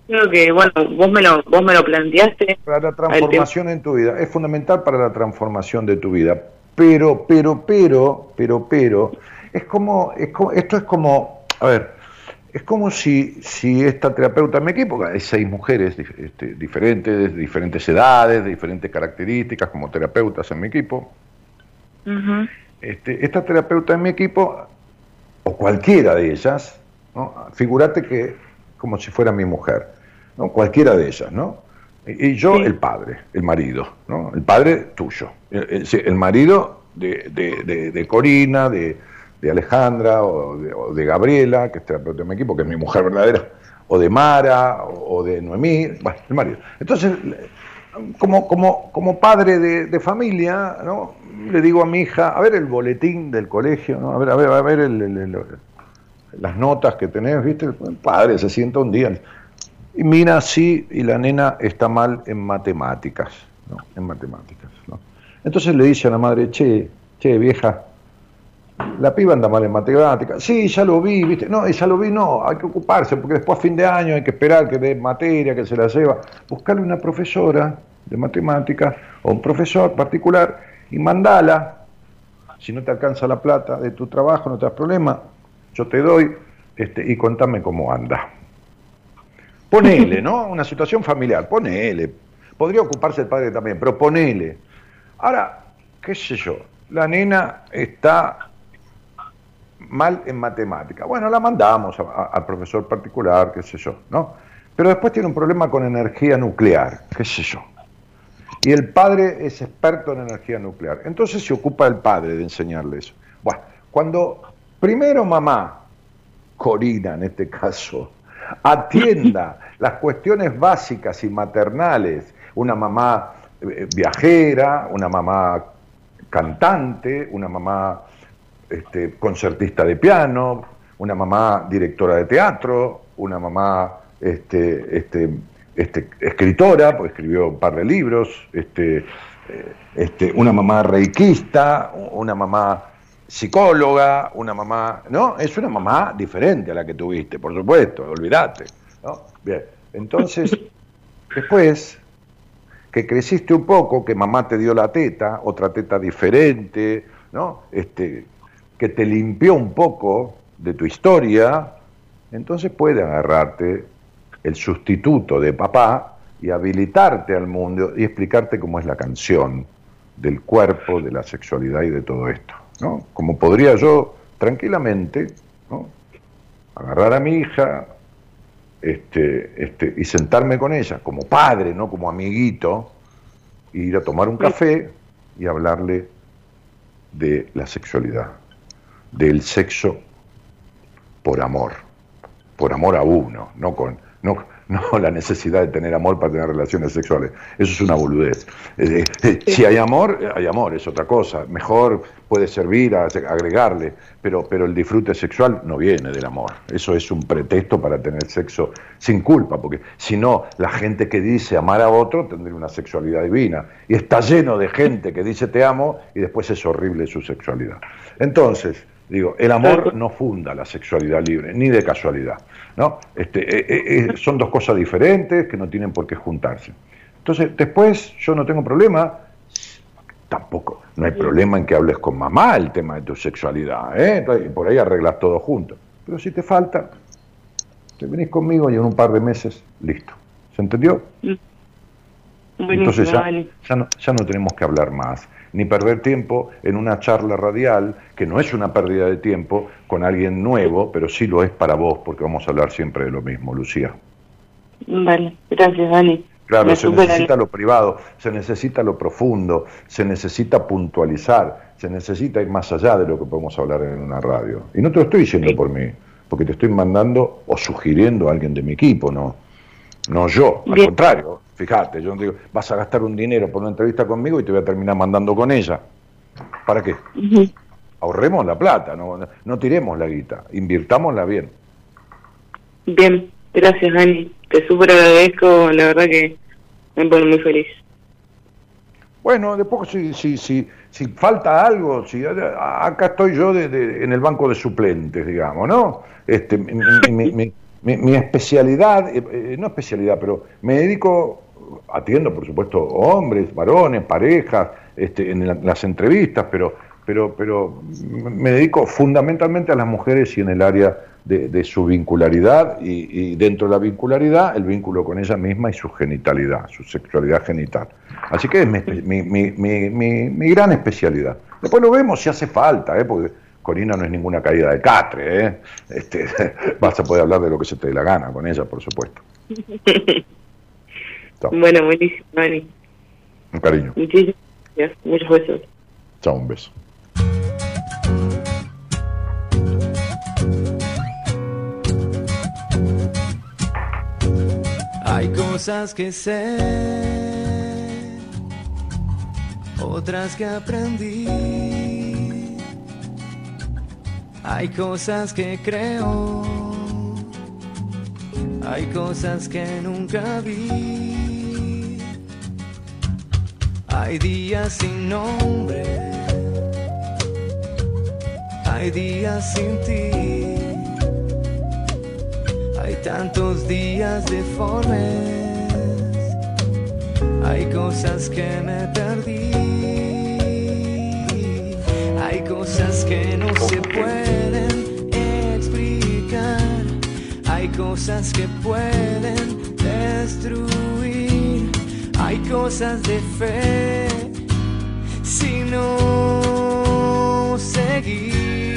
Creo que, bueno, vos me lo, vos me lo planteaste. Para la transformación en tu vida, es fundamental para la transformación de tu vida pero, pero, pero, pero, pero, es como, es como, esto es como, a ver, es como si, si esta terapeuta en mi equipo, hay seis mujeres este, diferentes, de diferentes edades, de diferentes características como terapeutas en mi equipo, uh -huh. este, esta terapeuta en mi equipo, o cualquiera de ellas, ¿no? figúrate que como si fuera mi mujer, ¿no? cualquiera de ellas, ¿no? Y yo, sí. el padre, el marido, ¿no? El padre tuyo. El, el, el marido de, de, de, de, Corina, de, Alejandra o, o de, Gabriela, que es terapeuta de mi equipo, que es mi mujer verdadera, o de Mara, o, de Noemí, bueno, el marido. Entonces, como, como, como padre de, familia, ¿no? Le digo a mi hija, a ver el boletín del colegio, ¿no? A ver, a ver, a ver el, las notas que tenés, ¿viste? El padre se sienta un día y mira así y la nena está mal en matemáticas, ¿no? En matemáticas, ¿no? Entonces le dice a la madre, che, che, vieja, la piba anda mal en matemáticas. Sí, ya lo vi, ¿viste? No, ya lo vi, no, hay que ocuparse, porque después a fin de año hay que esperar que dé materia, que se la lleva. Buscarle una profesora de matemáticas o un profesor particular y mandala. Si no te alcanza la plata de tu trabajo, no te das problema, yo te doy este, y contame cómo anda. Ponele, ¿no? Una situación familiar, ponele. Podría ocuparse el padre también, pero ponele. Ahora, qué sé yo, la nena está mal en matemática. Bueno, la mandamos al profesor particular, qué sé yo, ¿no? Pero después tiene un problema con energía nuclear, qué sé yo. Y el padre es experto en energía nuclear. Entonces se ocupa el padre de enseñarle eso. Bueno, cuando primero mamá, Corina en este caso, atienda las cuestiones básicas y maternales, una mamá eh, viajera, una mamá cantante, una mamá este, concertista de piano, una mamá directora de teatro, una mamá este, este, este, escritora, porque escribió un par de libros, este, eh, una mamá reikista, una mamá psicóloga, una mamá, ¿no? Es una mamá diferente a la que tuviste, por supuesto, olvídate, ¿no? Bien, entonces, Después, que creciste un poco, que mamá te dio la teta, otra teta diferente, ¿no? Este, que te limpió un poco de tu historia, entonces puede agarrarte el sustituto de papá y habilitarte al mundo y explicarte cómo es la canción del cuerpo, de la sexualidad y de todo esto. ¿No? Como podría yo tranquilamente ¿no? agarrar a mi hija este, este, y sentarme con ella como padre, no como amiguito, e ir a tomar un café y hablarle de la sexualidad, del sexo por amor, por amor a uno, no con no, no la necesidad de tener amor para tener relaciones sexuales. Eso es una boludez. Eh, eh, si hay amor, hay amor, es otra cosa. Mejor puede servir a agregarle, pero, pero el disfrute sexual no viene del amor. Eso es un pretexto para tener sexo sin culpa, porque si no, la gente que dice amar a otro tendría una sexualidad divina. Y está lleno de gente que dice te amo y después es horrible su sexualidad. Entonces, Digo, el amor no funda la sexualidad libre, ni de casualidad. ¿no? Este, eh, eh, eh, son dos cosas diferentes que no tienen por qué juntarse. Entonces, después yo no tengo problema, tampoco, no hay problema en que hables con mamá el tema de tu sexualidad, ¿eh? Entonces, por ahí arreglas todo junto. Pero si te falta, te venís conmigo y en un par de meses, listo. ¿Se entendió? Entonces ya, ya, no, ya no tenemos que hablar más ni perder tiempo en una charla radial, que no es una pérdida de tiempo, con alguien nuevo, pero sí lo es para vos, porque vamos a hablar siempre de lo mismo, Lucía. Vale, gracias, Dani. Claro, se necesita lo privado, se necesita lo profundo, se necesita puntualizar, se necesita ir más allá de lo que podemos hablar en una radio. Y no te lo estoy diciendo por mí, porque te estoy mandando o sugiriendo a alguien de mi equipo, no, no yo, al Bien. contrario. Fíjate, yo no digo, vas a gastar un dinero por una entrevista conmigo y te voy a terminar mandando con ella. ¿Para qué? Ahorremos la plata, no, no, no tiremos la guita, invirtámosla bien. Bien, gracias, Dani. Te súper agradezco, la verdad que me pone muy feliz. Bueno, después si, si, si, si falta algo, si acá estoy yo de- en el banco de suplentes, digamos, ¿no? Este, mi, mi- mi- mi- mi especialidad, eh, eh, no especialidad, pero me dedico, atiendo por supuesto hombres, varones, parejas, este, en la- las entrevistas, pero, pero, pero me dedico fundamentalmente a las mujeres y en el área de, de su vincularidad y, y dentro de la vincularidad el vínculo con ella misma y su genitalidad, su sexualidad genital. Así que es mi, mi- mi- gran especialidad. Después lo vemos si hace falta, ¿eh? porque Corina no es ninguna caída de catre. ¿eh? Este, vas a poder hablar de lo que se te dé la gana con ella, por supuesto. Bueno, buenísimo, Dani. un cariño. Muchísimas gracias. Muchos besos. Chao, un beso. Cosas que sé, otras que aprendí. Hay cosas que creo, hay cosas que nunca vi. Hay días sin nombre, hay días sin ti. Hay tantos días deformes, hay cosas que me perdí, hay cosas que no se pueden explicar, hay cosas que pueden destruir, hay cosas de fe. Si no seguir.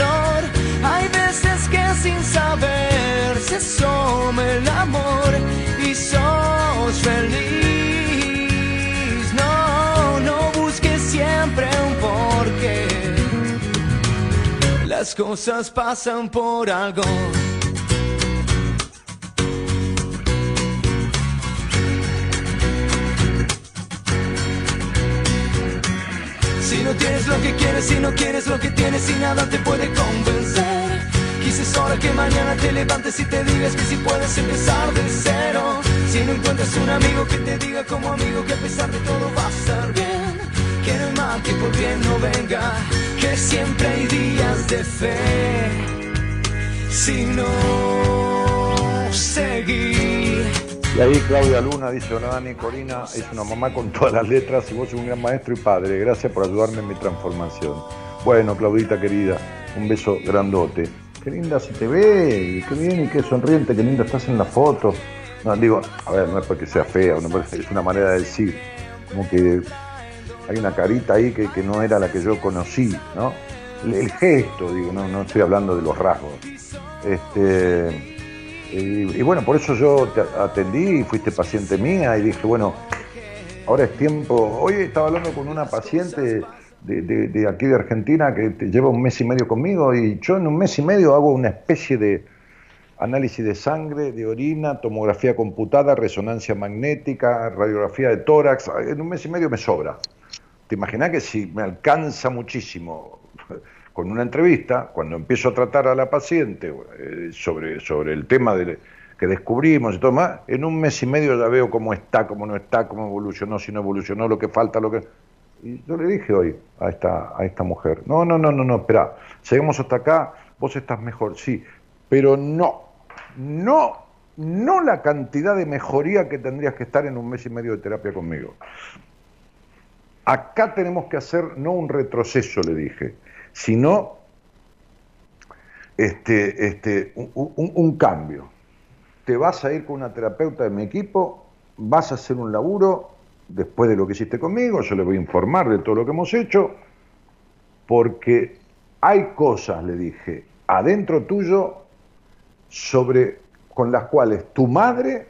Amor y sos feliz. No, no busques siempre un porqué. Las cosas pasan por algo. Si no tienes lo que quieres, si no quieres lo que tienes y nada te puede convencer. Quizás hora que mañana te levantes y te digas que si puedes empezar de cero. Si no encuentras un amigo que te diga como amigo que a pesar de todo va a estar bien. Que no hay mal que por bien no venga, que siempre hay días de fe. Si no seguir. Y ahí Claudia Luna dice, hola Dani, Corina es una mamá con todas las letras y vos sos un gran maestro y padre. Gracias por ayudarme en mi transformación. Bueno, Claudita querida, un beso grandote. Qué linda se te ve, qué bien y qué sonriente, qué linda estás en la foto. No, digo, a ver, no es porque sea fea, es una manera de decir, como que hay una carita ahí que, no era la que yo conocí, ¿no? El, gesto, digo, no, estoy hablando de los rasgos. Este, y, y bueno, por eso yo te atendí fuiste paciente mía y dije, bueno, ahora es tiempo. Hoy estaba hablando con una paciente de, de- aquí de Argentina que te- lleva un mes y medio conmigo y yo en un mes y medio hago una especie de análisis de sangre, de orina, tomografía computada, resonancia magnética, radiografía de tórax. En un mes y medio me sobra. ¿Te imaginas que si me alcanza muchísimo con una entrevista, cuando empiezo a tratar a la paciente eh, sobre, sobre el tema de, que descubrimos y todo más, en un mes y medio ya veo cómo está, cómo no está, cómo evolucionó, si no evolucionó, lo que falta, lo que... Y yo le dije hoy a esta, a esta mujer, no, no, no, no, no, espera, llegamos hasta acá, vos estás mejor, sí, pero no, no, no la cantidad de mejoría que tendrías que estar en un mes y medio de terapia conmigo. Acá tenemos que hacer no un retroceso, le dije, sino este, este, un, un- un cambio. Te vas a ir con una terapeuta de mi equipo, vas a hacer un laburo después de lo que hiciste conmigo, yo le voy a informar de todo lo que hemos hecho, porque hay cosas, le dije, adentro tuyo sobre con las cuales tu madre,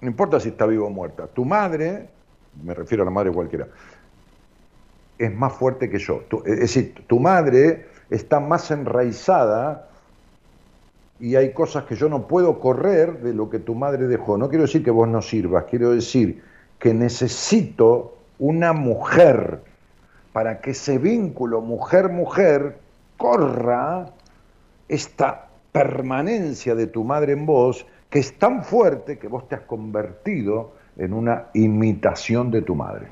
no importa si está viva o muerta, tu madre, me refiero a la madre cualquiera, es más fuerte que yo. Es decir, tu madre está más enraizada y hay cosas que yo no puedo correr de lo que tu madre dejó. No quiero decir que vos no sirvas, quiero decir que necesito una mujer para que ese vínculo mujer-mujer corra esta permanencia de tu madre en vos, que es tan fuerte que vos te has convertido en una imitación de tu madre.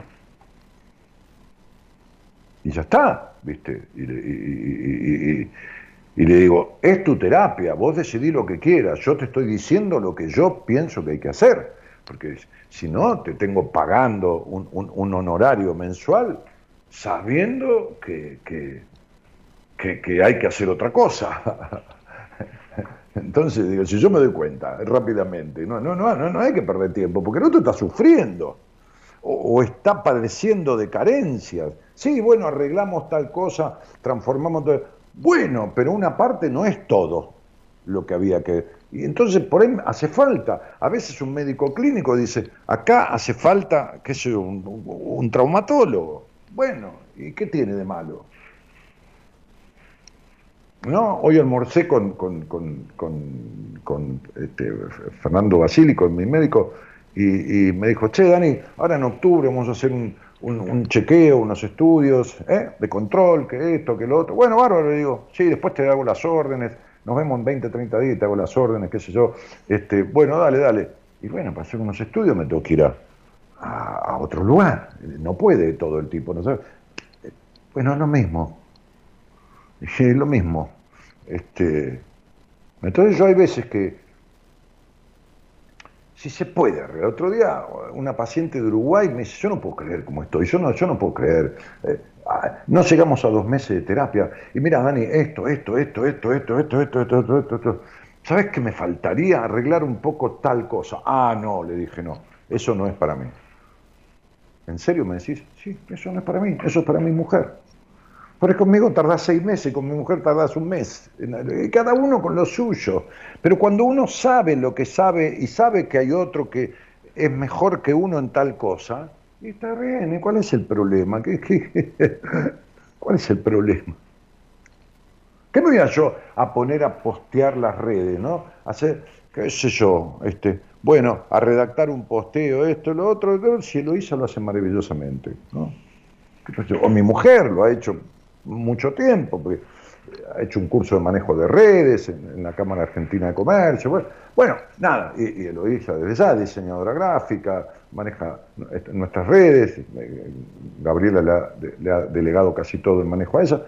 Y ya está, ¿viste? Y le, digo, es tu terapia, vos decidí lo que quieras, yo te estoy diciendo lo que yo pienso que hay que hacer, porque si no, te tengo pagando un, un- honorario mensual sabiendo que, que, que- hay que hacer otra cosa. Entonces, digo, si yo me doy cuenta rápidamente, no, no, no, no, no hay que perder tiempo, porque el otro está sufriendo o, o está padeciendo de carencias. Sí, bueno, arreglamos tal cosa, transformamos todo. Bueno, pero una parte no es todo lo que había que... Y entonces por ahí hace falta. A veces un médico clínico dice, acá hace falta, qué sé yo, un, traumatólogo. Bueno, ¿y qué tiene de malo? No, hoy almorcé con, con, con, con- este, Fernando Basili, con mi médico, y, y me dijo, che, Dani, ahora en octubre vamos a hacer un, un- un chequeo, unos estudios ¿eh? de control, que esto, que lo otro. Bueno, bárbaro, le digo, sí, después te hago las órdenes, nos vemos en 20, 30 días, te hago las órdenes, qué sé yo. Este, bueno, dale, dale. Y bueno, para hacer unos estudios me tengo que ir a, otro lugar. No puede todo el tipo, ¿no? Bueno, es lo mismo. Es lo mismo. Este, entonces yo hay veces que, si se puede arreglar. Otro día una paciente de Uruguay me dice, yo no puedo creer cómo estoy, yo no, yo no puedo creer. eh, ah, no llegamos a dos meses de terapia. Y mira, Dani, esto, esto, esto, esto, esto, esto, esto, esto, esto, esto, esto. ¿Sabes que me faltaría arreglar un poco tal cosa? Ah, no, le dije, no, eso no es para mí. ¿En serio me decís? Sí, eso no es para mí, eso es para mi mujer. Conmigo tardás seis meses, con mi mujer tardás un mes. Cada uno con lo suyo. Pero cuando uno sabe lo que sabe y sabe que hay otro que es mejor que uno en tal cosa, y está bien, ¿y cuál es el problema? ¿Qué, qué- cuál es el problema? ¿Qué me voy a yo a poner a postear las redes, no? A hacer, qué sé yo, este, bueno, a redactar un posteo, esto, lo otro, si lo hizo lo hace maravillosamente, ¿no? O mi mujer lo ha hecho mucho tiempo, porque ha hecho un curso de manejo de redes en, la Cámara Argentina de Comercio. Bueno, bueno, nada, y, y Eloísa desde ya, diseñadora gráfica, maneja nuestras redes, eh, Gabriela le ha, le ha delegado casi todo el manejo a ella.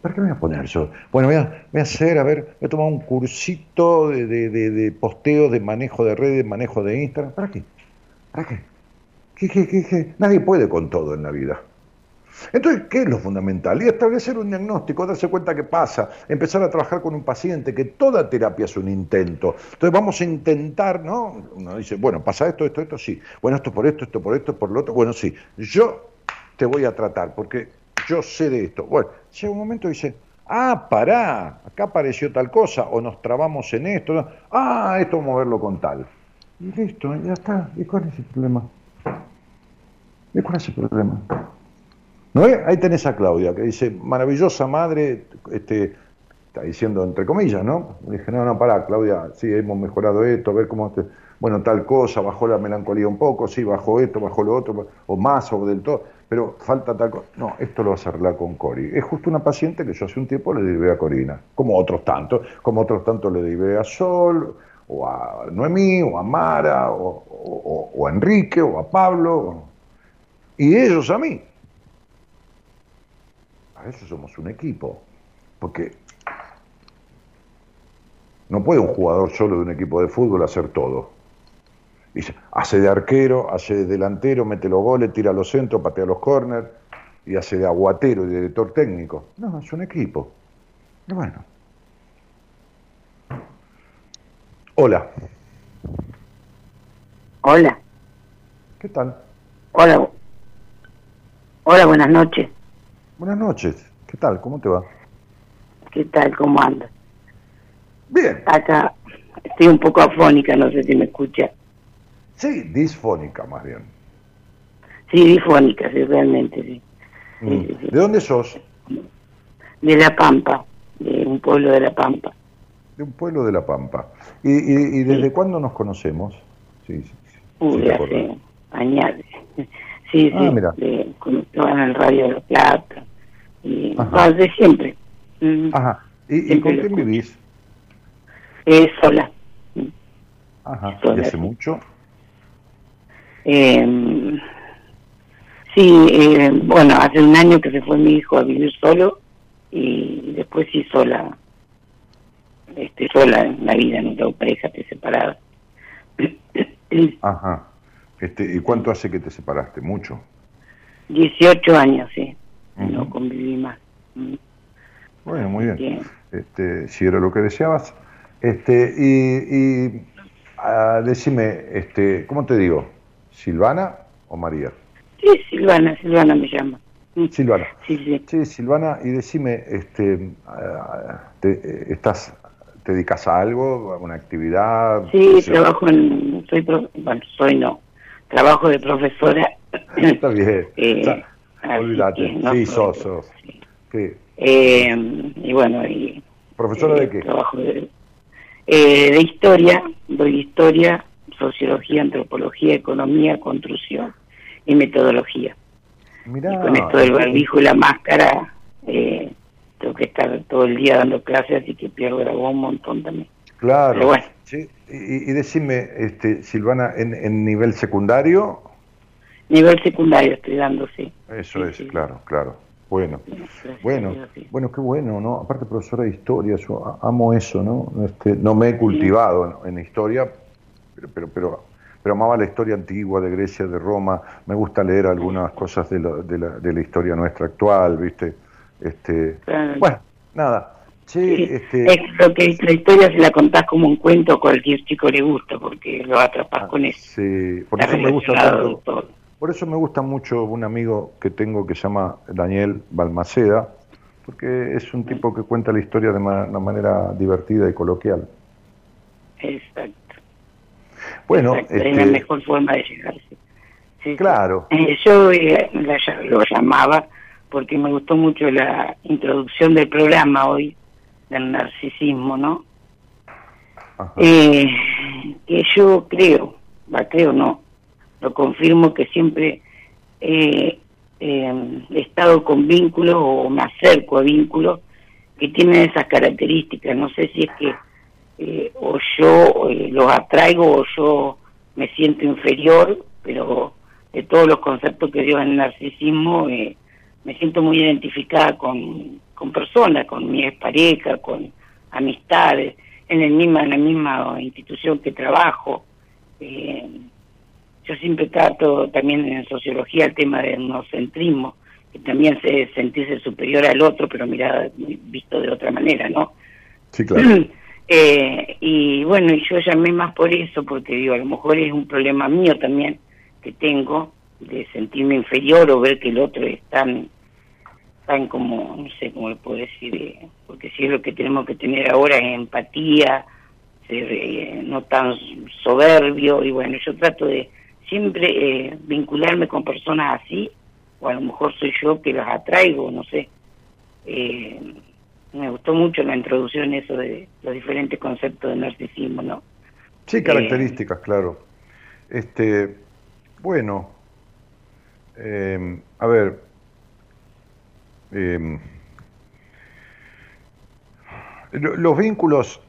¿Para qué me voy a poner yo? Bueno, voy a, voy a hacer, a ver, voy a tomar un cursito de, de, de, de posteo, de manejo de redes, manejo de Instagram. ¿Para qué? ¿Para? ¿Qué, qué, qué, qué? Nadie puede con todo en la vida. Entonces, ¿qué es lo fundamental? Y establecer un diagnóstico, darse cuenta que pasa, empezar a trabajar con un paciente, que toda terapia es un intento. Entonces vamos a intentar, ¿no? Uno dice, bueno, pasa esto, esto, esto, sí. Bueno, esto por esto, esto por esto, por lo otro. Bueno, sí. Yo te voy a tratar porque yo sé de esto. Bueno, llega un momento y dice, ah, pará, acá apareció tal cosa, o nos trabamos en esto. Ah, esto vamos a verlo con tal. Y listo, ya está. ¿Y cuál es el problema? ¿Y cuál es el problema? ¿No es? Ahí tenés a Claudia, que dice, maravillosa madre, este, está diciendo entre comillas, ¿no? Le dije, no, no, pará, Claudia, sí, hemos mejorado esto, a ver cómo, bueno, tal cosa, bajó la melancolía un poco, sí, bajó esto, bajó lo otro, o más, o del todo, pero falta tal cosa. No, esto lo vas a arreglar con Cori. Es justo una paciente que yo hace un tiempo le derivé a Corina, como otros tantos, como otros tantos le derivé a Sol, o a Noemí, o a Mara, o- o- o a Enrique, o a Pablo, y ellos a mí. Eso somos un equipo, porque no puede un jugador solo de un equipo de fútbol hacer todo. Dice, hace de arquero, hace de delantero, mete los goles, tira los centros, patea los córner y hace de aguatero y de director técnico. No, es un equipo. Y bueno. Hola, Hola, ¿qué tal? hola. Hola, buenas noches. Buenas noches, ¿qué tal? ¿Cómo te va? ¿Qué tal? ¿Cómo andas? Bien, Acá estoy un poco afónica, no sé si me escucha. sí, disfónica más bien. Sí, difónica, sí, realmente, sí. Mm. sí, sí. ¿De dónde sos? De La Pampa, de un pueblo de La Pampa. De un pueblo de La Pampa. ¿Y, y- y desde cuándo nos conocemos? Sí, sí, sí, Uy, hace años. Sí, sí, Ah, mira. de, cuando estaba en el Radio de La Plata. Y, Ajá. no, de siempre. Ajá. ¿Y, y con quién escucho. vivís? eh, sola. Mm. Ajá. ¿Y Sola, hace sí. mucho? Eh, sí, eh, bueno, hace un año que se fue mi hijo a vivir solo y después sí sola, este, sola en la vida, no tengo pareja, estoy separada. Ajá. Este, ¿Y cuánto hace que te separaste? ¿Mucho? 18 años, sí, no conviví más. Mm, Bueno, muy bien. bien. Este, si era lo que deseabas. Este, y y ah, decime, este, ¿cómo te digo? ¿Silvana o María? Sí, Silvana, Silvana me llama. Mm, Silvana. Sí, sí. Sí, Silvana, y decime, este, te, ¿estás, ¿te dedicas a algo, a una actividad? Sí, trabajo en, soy, bueno, soy no, trabajo de profesora. Está bien. Eh, olvídate. que no sí, sos, sos. sí. Eh, y bueno, y ¿Profesora de eh, qué? Trabajo de, eh, de historia, doy historia, sociología, antropología, economía, construcción y metodología. Mirá. y con esto del barbijo y la máscara, eh, tengo que estar todo el día dando clases, así que pierdo voz un montón también. Claro. Pero bueno. Sí, y, y decime, este, Silvana, ¿en, en nivel secundario? Nivel secundario estoy dando, sí. Eso Sí, es, sí. claro, claro. Bueno, Gracias bueno, sí. bueno, qué bueno, ¿no? Aparte profesora de historia, yo amo eso, ¿no? Este, no me he cultivado en, en historia, pero, pero, pero, pero amaba la historia antigua de Grecia, de Roma. Me gusta leer algunas cosas de la, de la, de la historia nuestra actual, ¿viste? Este, Claro. bueno, nada. Sí, este, Es lo que la historia si la contás como un cuento a cualquier chico le gusta porque lo atrapas con eso. sí, por eso me gusta tanto. Por eso me gusta mucho un amigo que tengo que se llama Daniel Balmaceda, porque es un tipo que cuenta la historia de ma- una manera divertida y coloquial. Exacto. Bueno, Exacto, es la este, mejor forma de llegarse. Sí, claro, Eh, yo eh, la lo llamaba porque me gustó mucho la introducción del programa hoy del narcisismo, ¿no? Eh, que yo creo, va, creo no, lo confirmo que siempre eh, eh, he estado con vínculos o me acerco a vínculos que tienen esas características. No sé si es que eh, o yo los atraigo o yo me siento inferior, pero de todos los conceptos que dio el narcisismo, eh, me siento muy identificada con, con personas, con mi expareja, con amistades, en, el misma, en la misma institución que trabajo. Eh, yo siempre trato también en sociología el tema del etnocentrismo, que también se sentirse superior al otro, pero mirada, visto de otra manera, ¿no? sí, claro. Eh, y bueno, y yo llamé más por eso, porque digo, a lo mejor es un problema mío también que tengo, de sentirme inferior o ver que el otro es tan, tan como, no sé cómo le puedo decir, eh, porque si es lo que tenemos que tener ahora es empatía, ser eh, no tan soberbio, y bueno, yo trato de siempre eh, vincularme con personas así, o a lo mejor soy yo que las atraigo, no sé. Eh, me gustó mucho la introducción eso de los diferentes conceptos de narcisismo, ¿no? Sí, características, claro. Este, bueno, eh, a ver, lo- los vínculos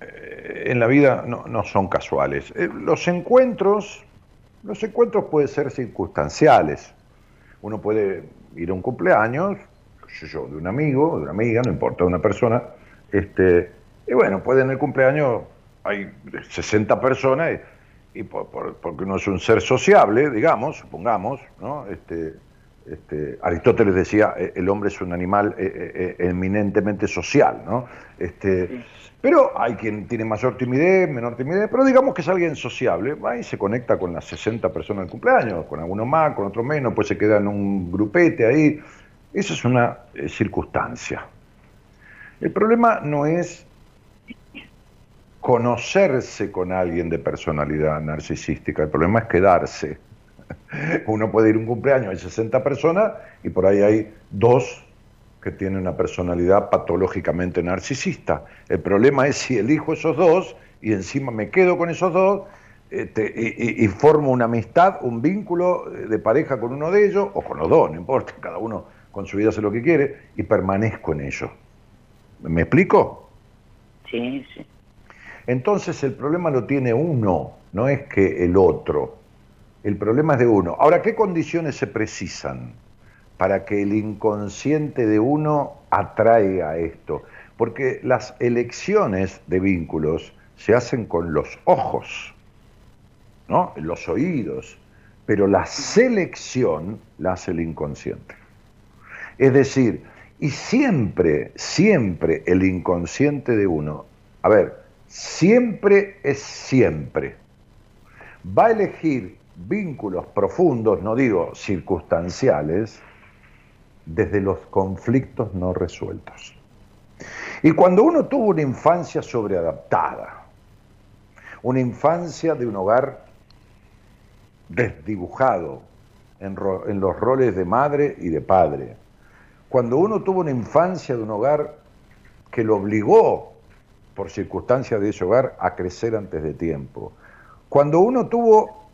eh, en la vida no, son casuales. Eh, los encuentros, los encuentros pueden ser circunstanciales. Uno puede ir a un cumpleaños, yo, de un amigo, de una amiga, no importa, de una persona, este, y bueno, puede en el cumpleaños hay 60 personas y, y por- por- porque uno es un ser sociable, digamos, supongamos, ¿no? Este, este, Aristóteles decía, eh, el hombre es un animal eh, eh, eh, eminentemente social, ¿no? Este, Pero hay quien tiene mayor timidez, menor timidez, pero digamos que es alguien sociable, va y se conecta con las 60 personas del cumpleaños, con algunos más, con otros menos, pues se queda en un grupete ahí. Esa es una eh, circunstancia. El problema no es conocerse con alguien de personalidad narcisística, el problema es quedarse. Uno puede ir un cumpleaños, hay 60 personas y por ahí hay dos que tienen una personalidad patológicamente narcisista. El problema es si elijo esos dos y encima me quedo con esos dos este, y formo una amistad, un vínculo eh, de pareja con uno de ellos, o con los dos, no importa, cada uno con su vida hace lo que quiere, y permanezco en ello. ¿Me explico? Sí, sí. Entonces el problema lo tiene uno, no es que el otro. El problema es de uno. Ahora, ¿qué condiciones se precisan para que el inconsciente de uno atraiga esto? Porque las elecciones de vínculos se hacen con los ojos, ¿no? Los oídos, pero la selección la hace el inconsciente. Es decir, y siempre, siempre el inconsciente de uno, a ver, siempre es siempre, va a elegir vínculos profundos, no digo circunstanciales, desde los conflictos no resueltos. Y cuando uno tuvo una infancia sobreadaptada, una infancia de un hogar desdibujado en, en los roles de madre y de padre, cuando uno tuvo una infancia de un hogar que lo obligó, por circunstancias de ese hogar, a crecer antes de tiempo, cuando uno tuvo,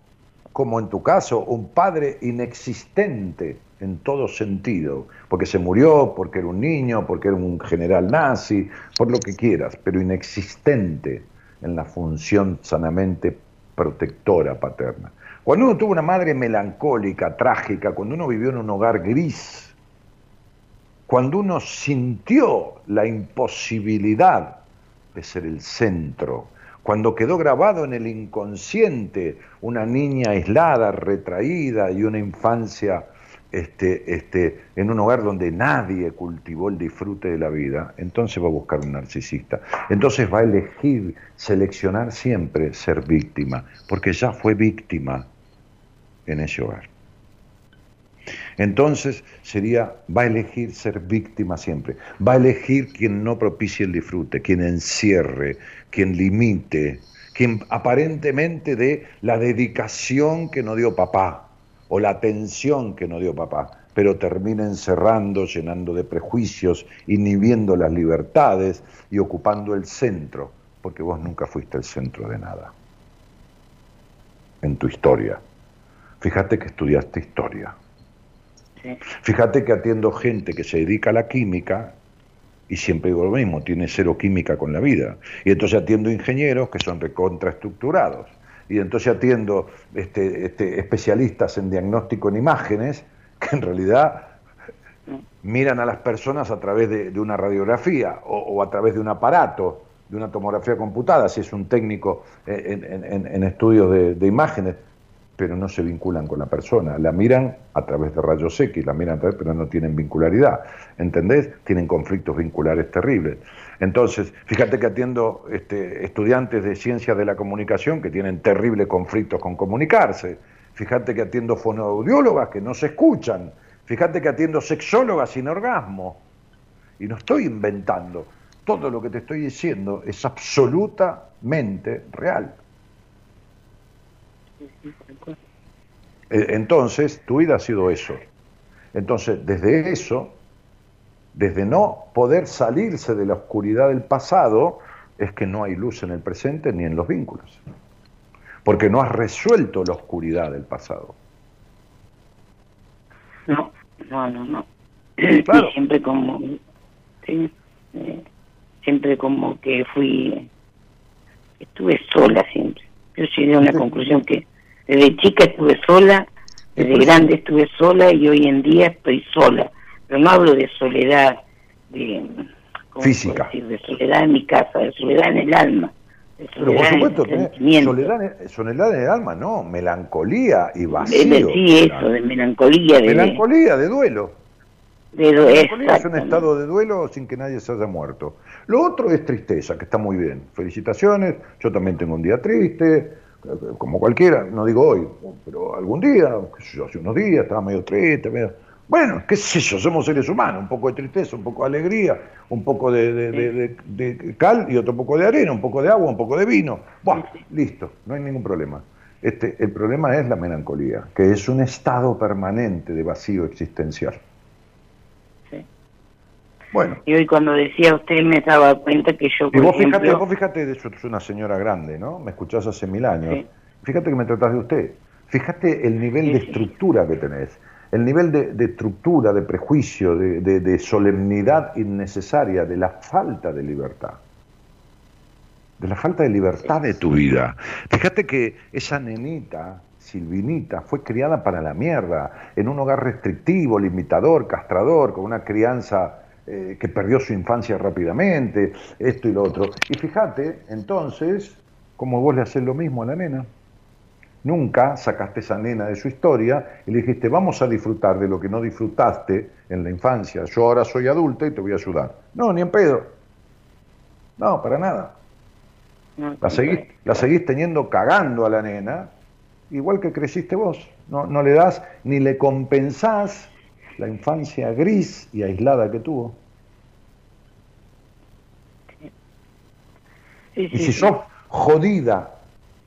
como en tu caso, un padre inexistente en todo sentido, porque se murió, porque era un niño, porque era un general nazi, por lo que quieras, pero inexistente en la función sanamente protectora paterna. Cuando uno tuvo una madre melancólica, trágica, cuando uno vivió en un hogar gris, cuando uno sintió la imposibilidad de ser el centro, cuando quedó grabado en el inconsciente una niña aislada, retraída y una infancia este, este, en un hogar donde nadie cultivó el disfrute de la vida, entonces va a buscar un narcisista. Entonces va a elegir, seleccionar siempre ser víctima, porque ya fue víctima en ese hogar. Entonces sería, va a elegir ser víctima siempre, va a elegir quien no propicie el disfrute, quien encierre, quien limite, quien aparentemente dé la dedicación que no dio papá o la atención que no dio papá, pero termina encerrando, llenando de prejuicios, inhibiendo las libertades y ocupando el centro, porque vos nunca fuiste el centro de nada en tu historia. Fíjate que estudiaste historia. Fíjate que atiendo gente que se dedica a la química y siempre digo lo mismo, tiene cero química con la vida. Y entonces atiendo ingenieros que son recontraestructurados. Y entonces atiendo este, este, especialistas en diagnóstico en imágenes que en realidad miran a las personas a través de, una radiografía o, a través de un aparato, de una tomografía computada, si es un técnico en, en, en, en estudios de, de imágenes pero no se vinculan con la persona. La miran a través de rayos X, la miran a través, pero no tienen vincularidad. ¿Entendés? Tienen conflictos vinculares terribles. Entonces, fíjate que atiendo este, estudiantes de ciencias de la comunicación que tienen terribles conflictos con comunicarse. Fíjate que atiendo fonoaudiólogas que no se escuchan. Fíjate que atiendo sexólogas sin orgasmo. Y no estoy inventando. Todo lo que te estoy diciendo es absolutamente real. Entonces, tu vida ha sido eso. Entonces, desde eso, desde no poder salirse de la oscuridad del pasado, es que no hay luz en el presente ni en los vínculos. Porque no has resuelto la oscuridad del pasado. No, no, no, no. Claro. Siempre como, sí, eh, siempre como que fui, estuve sola siempre. Yo llegué a una conclusión que desde chica estuve sola, desde grande estuve sola y hoy en día estoy sola. Pero no hablo de soledad de ¿cómo Física. decir? de soledad en mi casa, de soledad en el alma. De Pero por en supuesto, sentimiento. soledad, en- soledad en el alma, no, melancolía y vacío. sí, eso, de melancolía, de, Melancolía, de duelo. de, Melancolía es un estado de duelo sin que nadie se haya muerto. Lo otro es tristeza, que está muy bien. Felicitaciones, yo también tengo un día triste, como cualquiera, no digo hoy, pero algún día, qué sé yo, hace unos días estaba medio triste, medio... Bueno, qué sé yo, somos seres humanos, un poco de tristeza, un poco de alegría, un poco de, de- de- de- cal y otro poco de arena, un poco de agua, un poco de vino. Buah, listo, no hay ningún problema. Este, el problema es la melancolía, que es un estado permanente de vacío existencial. Bueno, Y hoy cuando decía usted me daba cuenta que yo, y vos fíjate, ejemplo, vos fíjate, de hecho, es una señora grande, ¿no? Me escuchás hace mil años. Sí. Fíjate que me tratás de usted. Fíjate el nivel Sí, de sí. estructura que tenés. El nivel de, de estructura, de prejuicio, de, de- de solemnidad innecesaria, de la falta de libertad. De la falta de libertad de tu vida. Fíjate que esa nenita, Silvinita, fue criada para la mierda, en un hogar restrictivo, limitador, castrador, con una crianza eh, que perdió su infancia rápidamente, esto y lo otro. Y fíjate, entonces, como vos le haces lo mismo a la nena. Nunca sacaste esa nena de su historia y le dijiste, vamos a disfrutar de lo que no disfrutaste en la infancia. Yo ahora soy adulta y te voy a ayudar. No, ni en pedo. No, para nada. no, La seguís, la seguís teniendo cagando a la nena, igual que creciste vos. No, no le das ni le compensás la infancia gris y aislada que tuvo. sí, Y si sos jodida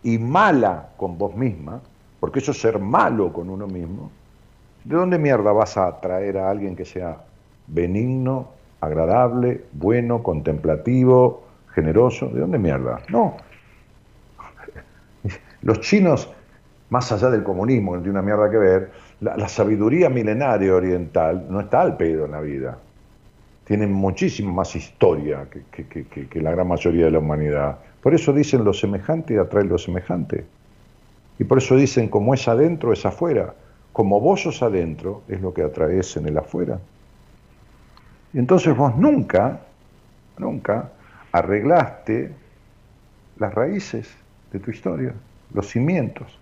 y mala con vos misma, porque eso es ser malo con uno mismo, ¿de dónde mierda vas a atraer a alguien que sea benigno, agradable, bueno, contemplativo, generoso? ¿De dónde mierda? No. Los chinos, más allá del comunismo, que no tiene una mierda que ver, la, sabiduría milenaria oriental no está al pedo en la vida tienen muchísima más historia que- que- que la gran mayoría de la humanidad. Por eso dicen lo semejante atrae lo semejante. Y por eso dicen, como es adentro, es afuera. Como vos sos adentro, es lo que atraes en el afuera. Y entonces vos nunca, nunca arreglaste las raíces de tu historia, los cimientos.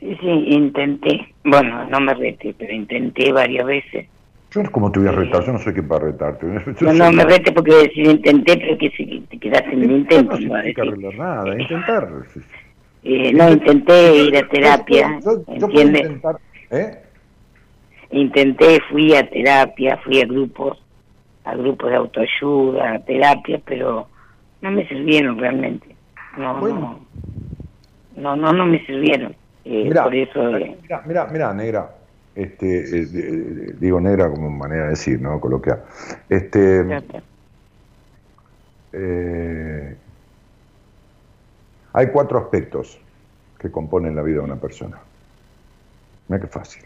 Sí, sí, intenté. Bueno, no me rete, pero intenté varias veces. Yo no como te voy a retar, yo no soy quien para retarte. Yo No, no me rete porque decir intenté, pero que si te quedaste en el intento. no a significa nada, intentar. Eh, no, intenté ir a terapia, Yo- yo- yo puedo ¿entiendes? intentar, ¿eh? Intenté, fui a terapia, fui a grupos, a grupos de autoayuda, a terapia, pero no me sirvieron realmente. No, Bueno. no, no, no, no me sirvieron. Eh, Mirá, por eso, eh, Mira, mira, mira, negra. Este, eh, digo negra como manera de decir, ¿no? Coloquial. Este, eh, hay cuatro aspectos que componen la vida de una persona. Mira qué fácil.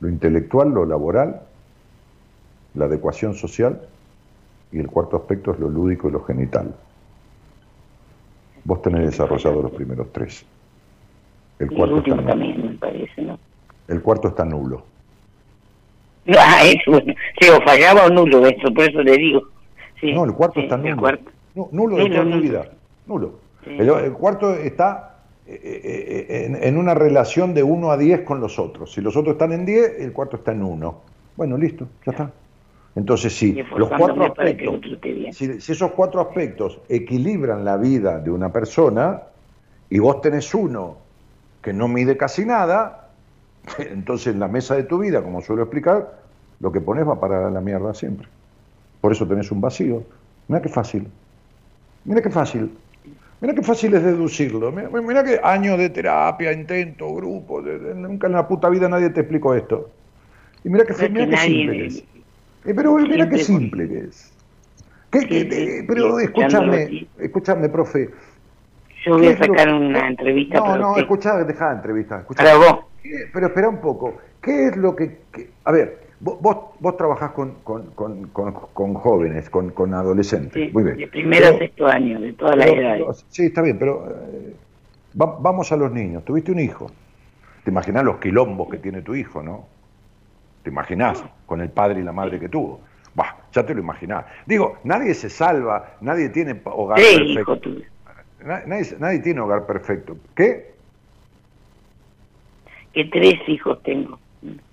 Lo intelectual, lo laboral, la adecuación social y el cuarto aspecto es lo lúdico y lo genital. Vos tenés desarrollado los primeros tres. El cuarto, está último nulo. también, me parece, ¿no? El cuarto está nulo. Ah, eso, bueno. Sí, o fallaba o nulo, eso, por eso le digo. Sí, No, el cuarto sí, está nulo. cuarto. Nulo de Nulo, tu nulo. Nulo. Sí. El, el cuarto está eh, eh, eh, en, en una relación de 1 a 10 con los otros. Si los otros están en 10, el cuarto está en 1. Bueno, listo, ya está. Entonces, sí, los cuatro aspectos, si esos cuatro aspectos equilibran la vida de una persona y vos tenés uno que no mide casi nada, entonces en la mesa de tu vida, como suelo explicar, lo que pones va para la mierda siempre. Por eso tenés un vacío. Mira qué fácil. Mira qué fácil. Mira qué fácil es deducirlo. Mira, qué años de terapia, intento, grupo. de- de- nunca en la puta vida nadie te explicó esto. Y mira qué, nadie- simple que es. Eh, pero mira qué simple que es. ¿Qué- qué- Sí, eh, pero escúchame, escúchame, profe. Yo voy ¿Qué a lo- sacar una entrevista No, para no, usted. escuchá, dejá la entrevista. escuchá. Para vos. ¿Qué- Pero espera un poco. ¿Qué es lo que... que- a ver, vos, vos, vos trabajás con, con, con, con, con jóvenes, con, con adolescentes. Sí, Muy bien. de primero Pero- a sexto año, de todas las edades. sí, está bien, pero eh, va- vamos a los niños. Tuviste un hijo. Te imaginás los quilombos que tiene tu hijo, ¿no? Te imaginás con el padre y la madre que tuvo. Bah, ya te lo imaginás. Digo, nadie se salva, nadie tiene hogar perfecto. tuve. Na- Nadie, nadie tiene hogar perfecto. ¿Qué? Que tres hijos tengo.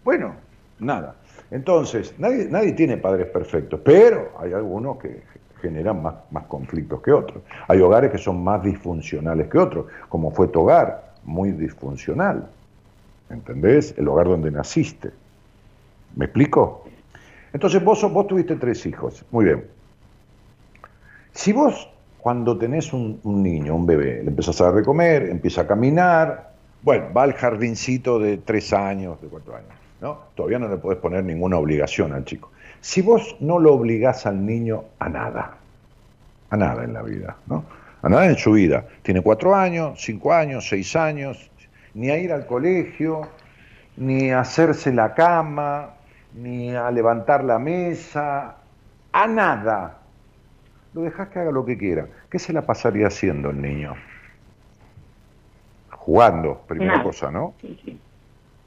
Bueno, nada. Entonces, nadie, nadie tiene padres perfectos, pero hay algunos que generan más, más conflictos que otros. Hay hogares que son más disfuncionales que otros, como fue tu hogar, muy disfuncional. ¿Entendés? El hogar donde naciste. ¿Me explico? Entonces vos, vos tuviste tres hijos. Muy bien. Si vos, cuando tenés un, niño, un bebé, le empezás a dar de comer, empieza a caminar, bueno, va al jardincito de tres años, de cuatro años, ¿no? Todavía no le podés poner ninguna obligación al chico. Si vos no lo obligás al niño a nada, a nada en la vida, ¿no? A nada en su vida. Tiene cuatro años, cinco años, seis años, ni a ir al colegio, ni a hacerse la cama, ni a levantar la mesa, a nada. Lo dejás que haga lo que quiera. ¿Qué se la pasaría haciendo el niño? Jugando, primera cosa, ¿no? Sí, sí.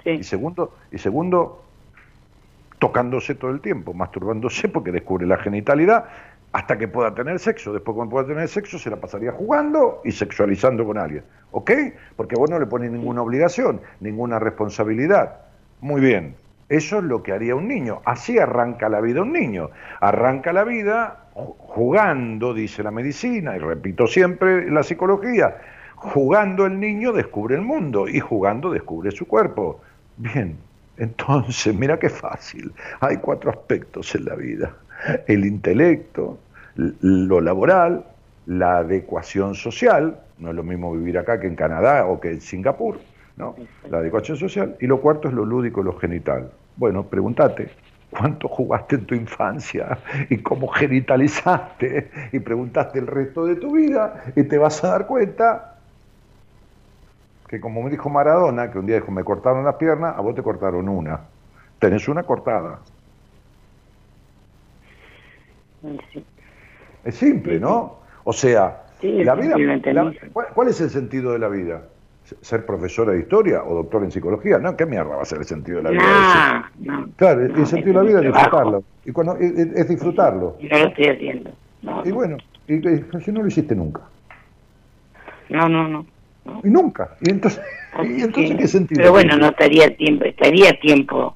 Y segundo, y segundo, tocándose todo el tiempo, masturbándose porque descubre la genitalidad hasta que pueda tener sexo. Después cuando pueda tener sexo se la pasaría jugando y sexualizando con alguien. ¿Ok? Porque vos no le pones ninguna obligación, ninguna responsabilidad. Muy bien. Eso es lo que haría un niño. Así arranca la vida un niño. Arranca la vida jugando, dice la medicina, y repito siempre la psicología. Jugando el niño descubre el mundo y jugando descubre su cuerpo. Bien, entonces, mira qué fácil. Hay cuatro aspectos en la vida. El intelecto, lo laboral, la adecuación social, no es lo mismo vivir acá que en Canadá o que en Singapur, ¿no? La adecuación social. Y lo cuarto es lo lúdico lo genital. Bueno, pregúntate, ¿cuánto jugaste en tu infancia? ¿Y cómo genitalizaste? Y preguntaste el resto de tu vida y te vas a dar cuenta que como me dijo Maradona, que un día dijo, me cortaron las piernas, a vos te cortaron una. Tenés una cortada. Sí. Es simple, ¿no? O sea, Sí, la vida, sí, lo entendí. la- ¿cuál, cuál es el sentido de la vida? ¿Ser profesora de historia o doctor en psicología? No, ¿qué mierda va a ser el sentido de la vida? No, no. Claro, el sentido de la vida es disfrutarlo. Y cuando, es, es- disfrutarlo. Y no lo estoy haciendo. Y bueno, y, y- si no lo hiciste nunca. no, no. no. Y nunca. Y entonces, y entonces ¿qué sentido? Pero bueno, no estaría tiempo, estaría tiempo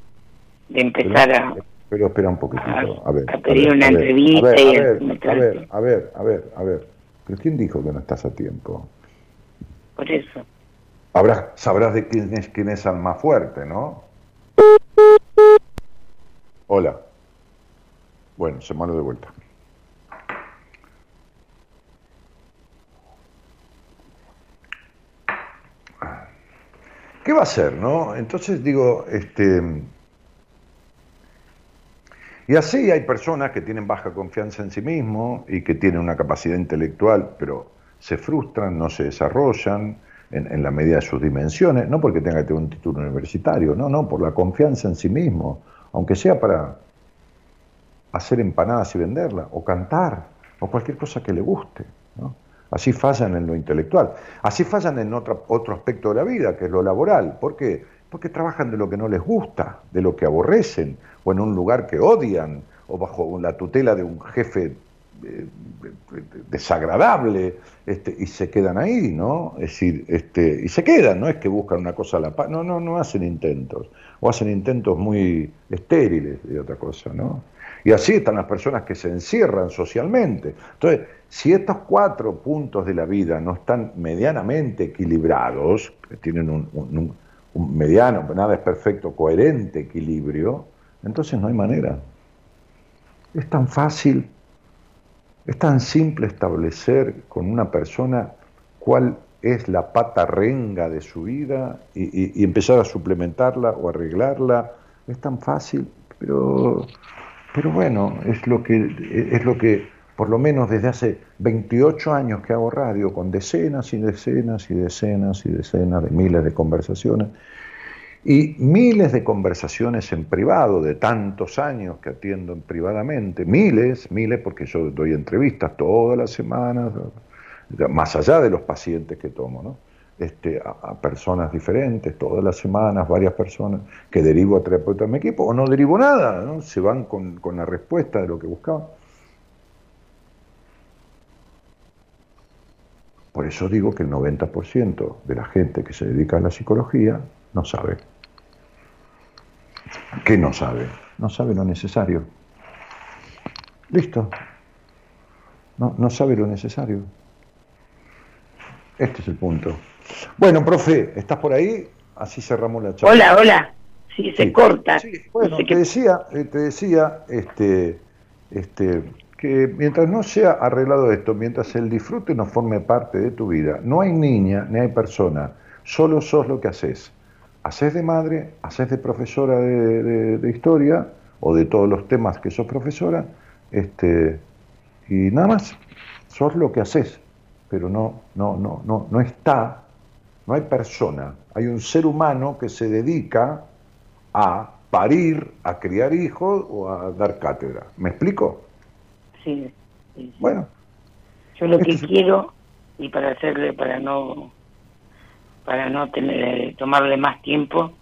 de empezar pero, a... pero espera un poquitito. a- ver. a pedir ver, una a ver, entrevista a ver, y a ver, a ver, a ver, a ver. ¿Pero quién dijo que no estás a tiempo? Por eso. Sabrás de quién es quién es más fuerte, ¿no? Hola. Bueno, se malo de vuelta. ¿Qué va a hacer, no? Entonces digo, este. Y así hay personas que tienen baja confianza en sí mismos y que tienen una capacidad intelectual, pero se frustran, no se desarrollan en, la medida de sus dimensiones, no porque tenga que tener un título universitario, no, no, por la confianza en sí mismo, aunque sea para hacer empanadas y venderlas, o cantar, o cualquier cosa que le guste. Así fallan en lo intelectual. Así fallan en otro, otro aspecto de la vida, que es lo laboral. ¿Por qué? Porque trabajan de lo que no les gusta, de lo que aborrecen, o en un lugar que odian, o bajo la tutela de un jefe desagradable, este, y se quedan ahí, ¿no? Es decir, este, y se quedan, no es que buscan una cosa a la paz, no, no, no hacen intentos, o hacen intentos muy estériles de otra cosa, ¿no? Y así están las personas que se encierran socialmente. Entonces, si estos cuatro puntos de la vida no están medianamente equilibrados, tienen un- un mediano, nada es perfecto, coherente equilibrio, entonces no hay manera. Es tan fácil, es tan simple establecer con una persona cuál es la pata renga de su vida y, y- empezar a suplementarla o arreglarla. Es tan fácil, pero, pero bueno, es lo que es lo que por lo menos desde hace 28 años que hago radio con decenas y decenas y decenas y decenas de miles de conversaciones y miles de conversaciones en privado de tantos años que atiendo en privadamente, miles, miles, porque yo doy entrevistas todas las semanas, más allá de los pacientes que tomo, ¿no? Este, a, a personas diferentes, todas las semanas, varias personas, que derivo a terapeuta en mi equipo, o no derivo nada, ¿no? se van con, con la respuesta de lo que buscaban. Por eso digo que el 90% de la gente que se dedica a la psicología no sabe. ¿Qué no sabe? No sabe lo necesario. Listo. No, no sabe lo necesario. Este es el punto. Bueno, profe, ¿estás por ahí? Así cerramos la charla. Hola, hola. Sí, se Sí. corta. Sí, bueno, te decía, eh, te decía este, este, que mientras no sea arreglado esto, mientras el disfrute no forme parte de tu vida, no hay niña ni hay persona, solo sos lo que haces. Haces de madre, haces de profesora de, de- de historia o de todos los temas que sos profesora, este, y nada más, sos lo que haces, pero no, no, no, no, no está, no hay persona, hay un ser humano que se dedica a parir, a criar hijos o a dar cátedra. ¿Me explico? Sí, sí, sí. Bueno, Yo lo que este es- quiero, y para hacerle, para no para no tener tomarle más tiempo,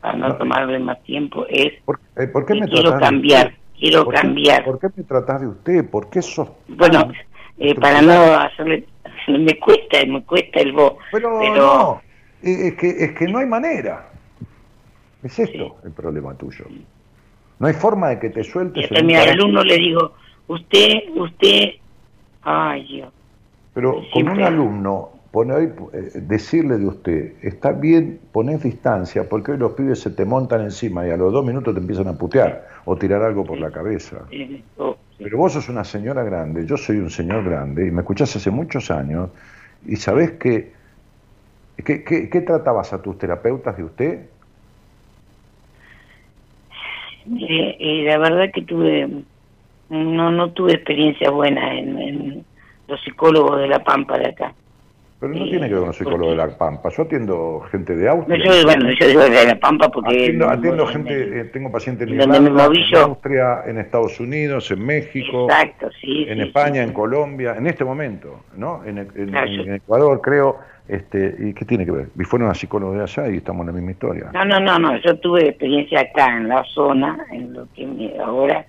para no No. tomarle más tiempo, es ¿por, eh, ¿por qué me quiero cambiar, quiero ¿Por qué- cambiar. ¿Por qué me tratás de usted? ¿Por qué sos Bueno, eh, para no hacerle, me cuesta, me cuesta el vos, Pero, pero no, eh, es que, es que no hay manera. Es esto el problema tuyo. No hay forma de que te sueltes. un mi alumno le digo, usted, usted, ay Dios, Pero con Siempre. un alumno, poner, eh, decirle de usted, está bien, ponés distancia, porque hoy los pibes se te montan encima y a los dos minutos te empiezan a putear o tirar algo por la cabeza. oh. Pero vos sos una señora grande, yo soy un señor grande, y me escuchás hace muchos años, y sabés que. ¿Qué, qué, qué tratabas a tus terapeutas de usted? Mire, eh, la verdad que tuve, no, no tuve experiencia buena en, en los psicólogos de La Pampa de acá. Pero no tiene que ver con un psicólogo de la Pampa. Yo atiendo gente de No, Austria. yo, bueno, yo digo de La Pampa porque... Atiendo, gente, eh, tengo pacientes en Irlanda, en. Austria, en Estados Unidos, en México, Exacto, sí. en sí, España, sí. en Colombia, en este momento, ¿no? En, en- Claro, en yo- Ecuador, creo. Este, ¿Y qué tiene que ver? Y fueron a psicólogos de allá y estamos en la misma historia. No, no, no, no, yo tuve experiencia acá en la zona, en lo que me- ahora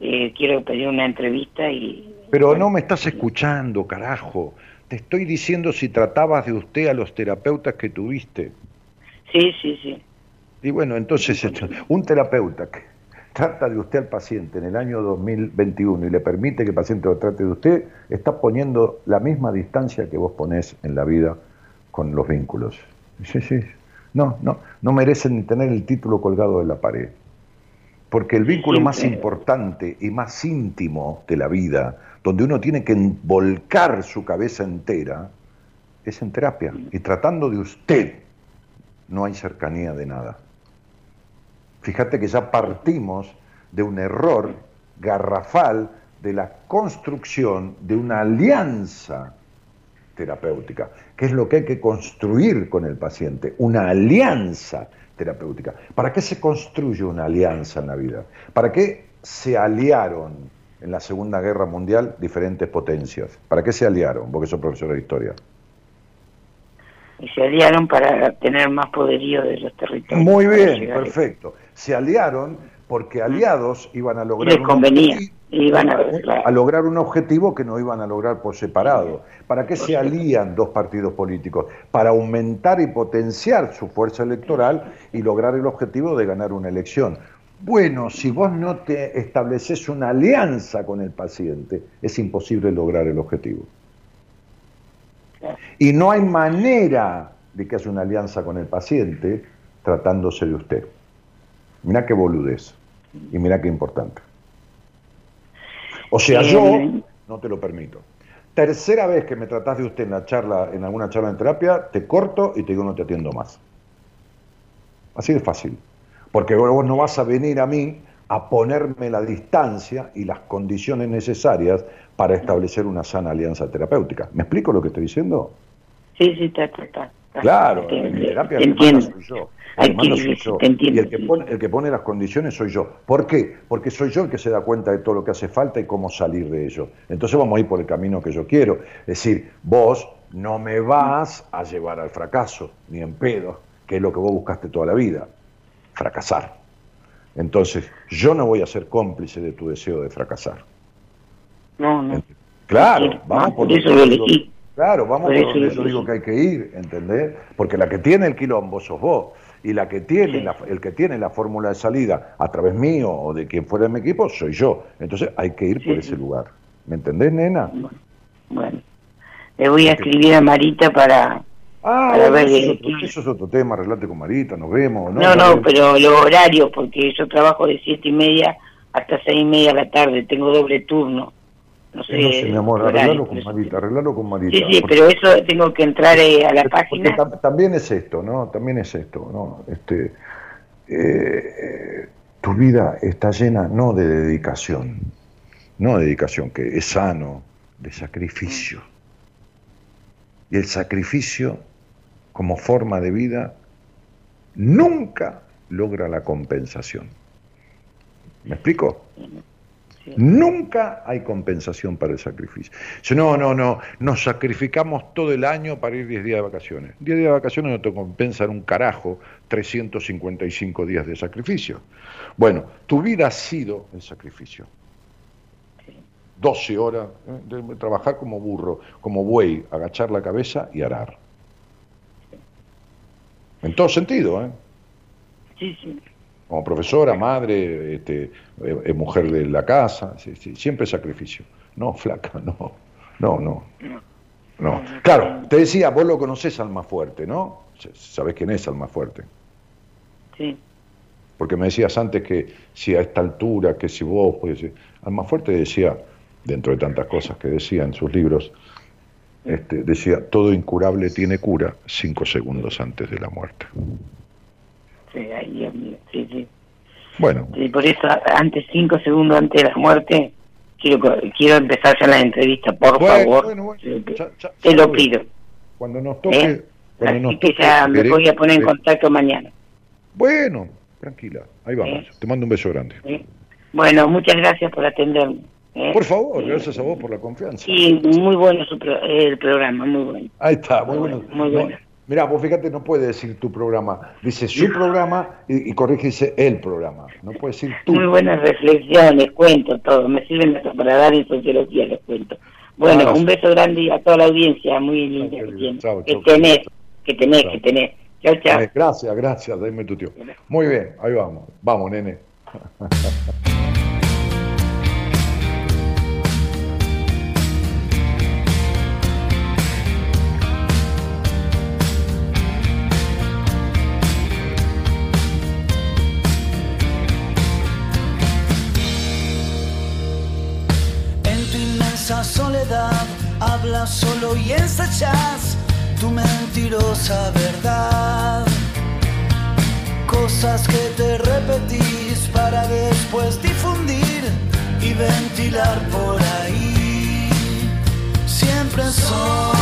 eh, quiero pedir una entrevista y... Pero no me estás escuchando, carajo. Te estoy diciendo si tratabas de usted a los terapeutas que tuviste. Sí, sí, sí. Y bueno, entonces un terapeuta que trata de usted al paciente en el año 2021 y le permite que el paciente lo trate de usted, está poniendo la misma distancia que vos ponés en la vida con los vínculos. Sí, sí. No, no, no merecen ni tener el título colgado de la pared. Porque el vínculo más importante y más íntimo de la vida, donde uno tiene que volcar su cabeza entera, es en terapia. Y tratando de usted, no hay cercanía de nada. Fíjate que ya partimos de un error garrafal de la construcción de una alianza terapéutica, que es lo que hay que construir con el paciente, una alianza terapéutica. ¿Para qué se construye una alianza en la vida? ¿Para qué se aliaron en la Segunda Guerra Mundial diferentes potencias? ¿Para qué se aliaron? Porque sos profesor de historia. Y se aliaron para tener más poderío de los territorios. Muy bien, a- perfecto. Se aliaron porque aliados iban a lograr Les un convenía, objetivo- iban a- a lograr un objetivo que no iban a lograr por separado. ¿Para qué se alían dos partidos políticos? Para aumentar y potenciar su fuerza electoral y lograr el objetivo de ganar una elección. Bueno, si vos no te estableces una alianza con el paciente, es imposible lograr el objetivo. Y no hay manera de que haya una alianza con el paciente tratándose de usted. Mirá qué boludez. Y mirá qué importante. O sea, yo no te lo permito. Tercera vez que me tratás de usted en la charla, en alguna charla de terapia, te corto y te digo no te atiendo más. Así de fácil. Porque vos no vas a venir a mí a ponerme la distancia y las condiciones necesarias para establecer una sana alianza terapéutica. ¿Me explico lo que estoy diciendo? Sí, sí, está, está, está. Claro, en te- terapia te el que soy yo. El que soy yo. Y el que, pone, el que pone las condiciones soy yo. ¿Por qué? Porque soy yo el que se da cuenta de todo lo que hace falta y cómo salir de ello. Entonces vamos a ir por el camino que yo quiero. Es decir, vos no me vas a llevar al fracaso, ni en pedo, que es lo que vos buscaste toda la vida, fracasar. Entonces, yo no voy a ser cómplice de tu deseo de fracasar. No, no. Claro, vamos no, por por eso lo elegí. Claro, vamos Por por eso donde lo yo digo que hay que ir, ¿entendés? Porque la que tiene el quilombo sos vos. Y la que tiene Sí. la- el que tiene la fórmula de salida a través mío o de quien fuera de mi equipo soy yo. Entonces hay que ir por Sí, ese lugar. ¿Me entendés, nena? Bueno, le voy a escribir a Marita para... Ah, bueno, ver, eso, es eh, otro, eso es otro tema, arreglate con Marita, nos vemos. No, No, no, pero los horarios, porque yo trabajo de siete y media hasta seis y media de la tarde, tengo doble turno. No sé, No sé, mi amor, arreglalo con. Marita, arreglalo con Marita. Sí, sí, porque- pero eso tengo que entrar eh, a la página. tam- también es esto, ¿no? También es esto, ¿no? Este, eh, tu vida está llena no de dedicación, no de dedicación, que es sano, de sacrificio. Y el sacrificio como forma de vida nunca logra la compensación. ¿Me explico? Nunca hay compensación para el sacrificio. Dice, no, no, no, nos sacrificamos todo el año para ir 10 días de vacaciones. 10 días de vacaciones no te compensan un carajo 355 días de sacrificio. Bueno, tu vida ha sido el sacrificio. 12 horas ¿eh? de trabajar como burro, como buey, agachar la cabeza y arar. En todo sentido, ¿eh? Sí, sí. como profesora, madre, este, eh, eh, mujer de la casa, sí, sí, siempre sacrificio. No, flaca, no, no, no. No. Claro, te decía, vos lo conocés Alma Fuerte, ¿no? Sabés quién es Alma Fuerte. Sí. Porque me decías antes que si a esta altura, que si vos, pues, Alma Fuerte decía, dentro de tantas cosas que decía en sus libros, este, decía, todo incurable tiene cura cinco segundos antes de la muerte. Sí, mío, sí, sí. Bueno, Y por eso, antes, cinco segundos antes de la muerte, quiero quiero empezar ya la entrevista, por Bueno, favor. bueno, bueno. Te- Ya- ya- te ya lo pido. Cuando nos toque, ¿Eh? cuando Así nos que toque, ya me voy a poner en contacto mañana. Bueno, tranquila, ahí vamos. ¿Eh? Te mando un beso grande. ¿eh? Bueno, muchas gracias por atenderme. ¿Eh? Por favor, gracias a vos por la confianza. Sí, muy bueno su pro- el programa, muy bueno. Ahí está, muy bueno. Muy bueno. Mirá, vos fíjate, no puede decir tu programa. Dice su programa y, y corrige, dice el programa. No puede decir tu. Muy buenas reflexiones, cuento todo. Me sirven hasta para dar en sociología, les cuento. Bueno, Ah, un beso grande a toda la audiencia, muy linda que tiene. Que tenés, que tenés, que tenés. Chao, chao. Eh, gracias, gracias, dame tu tío. Muy bien, ahí vamos. Vamos, nene. solo y ensayas tu mentirosa verdad. Cosas que te repetís para después difundir y ventilar por ahí. Siempre son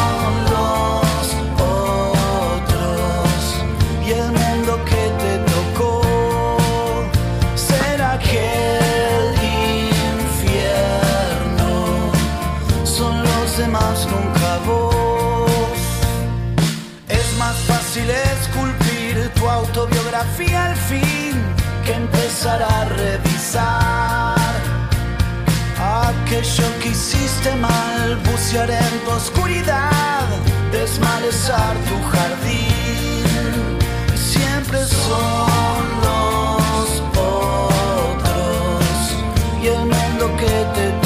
a revisar aquello que hiciste mal, bucear en tu oscuridad, desmalezar tu jardín. Y siempre son los otros y el mundo que te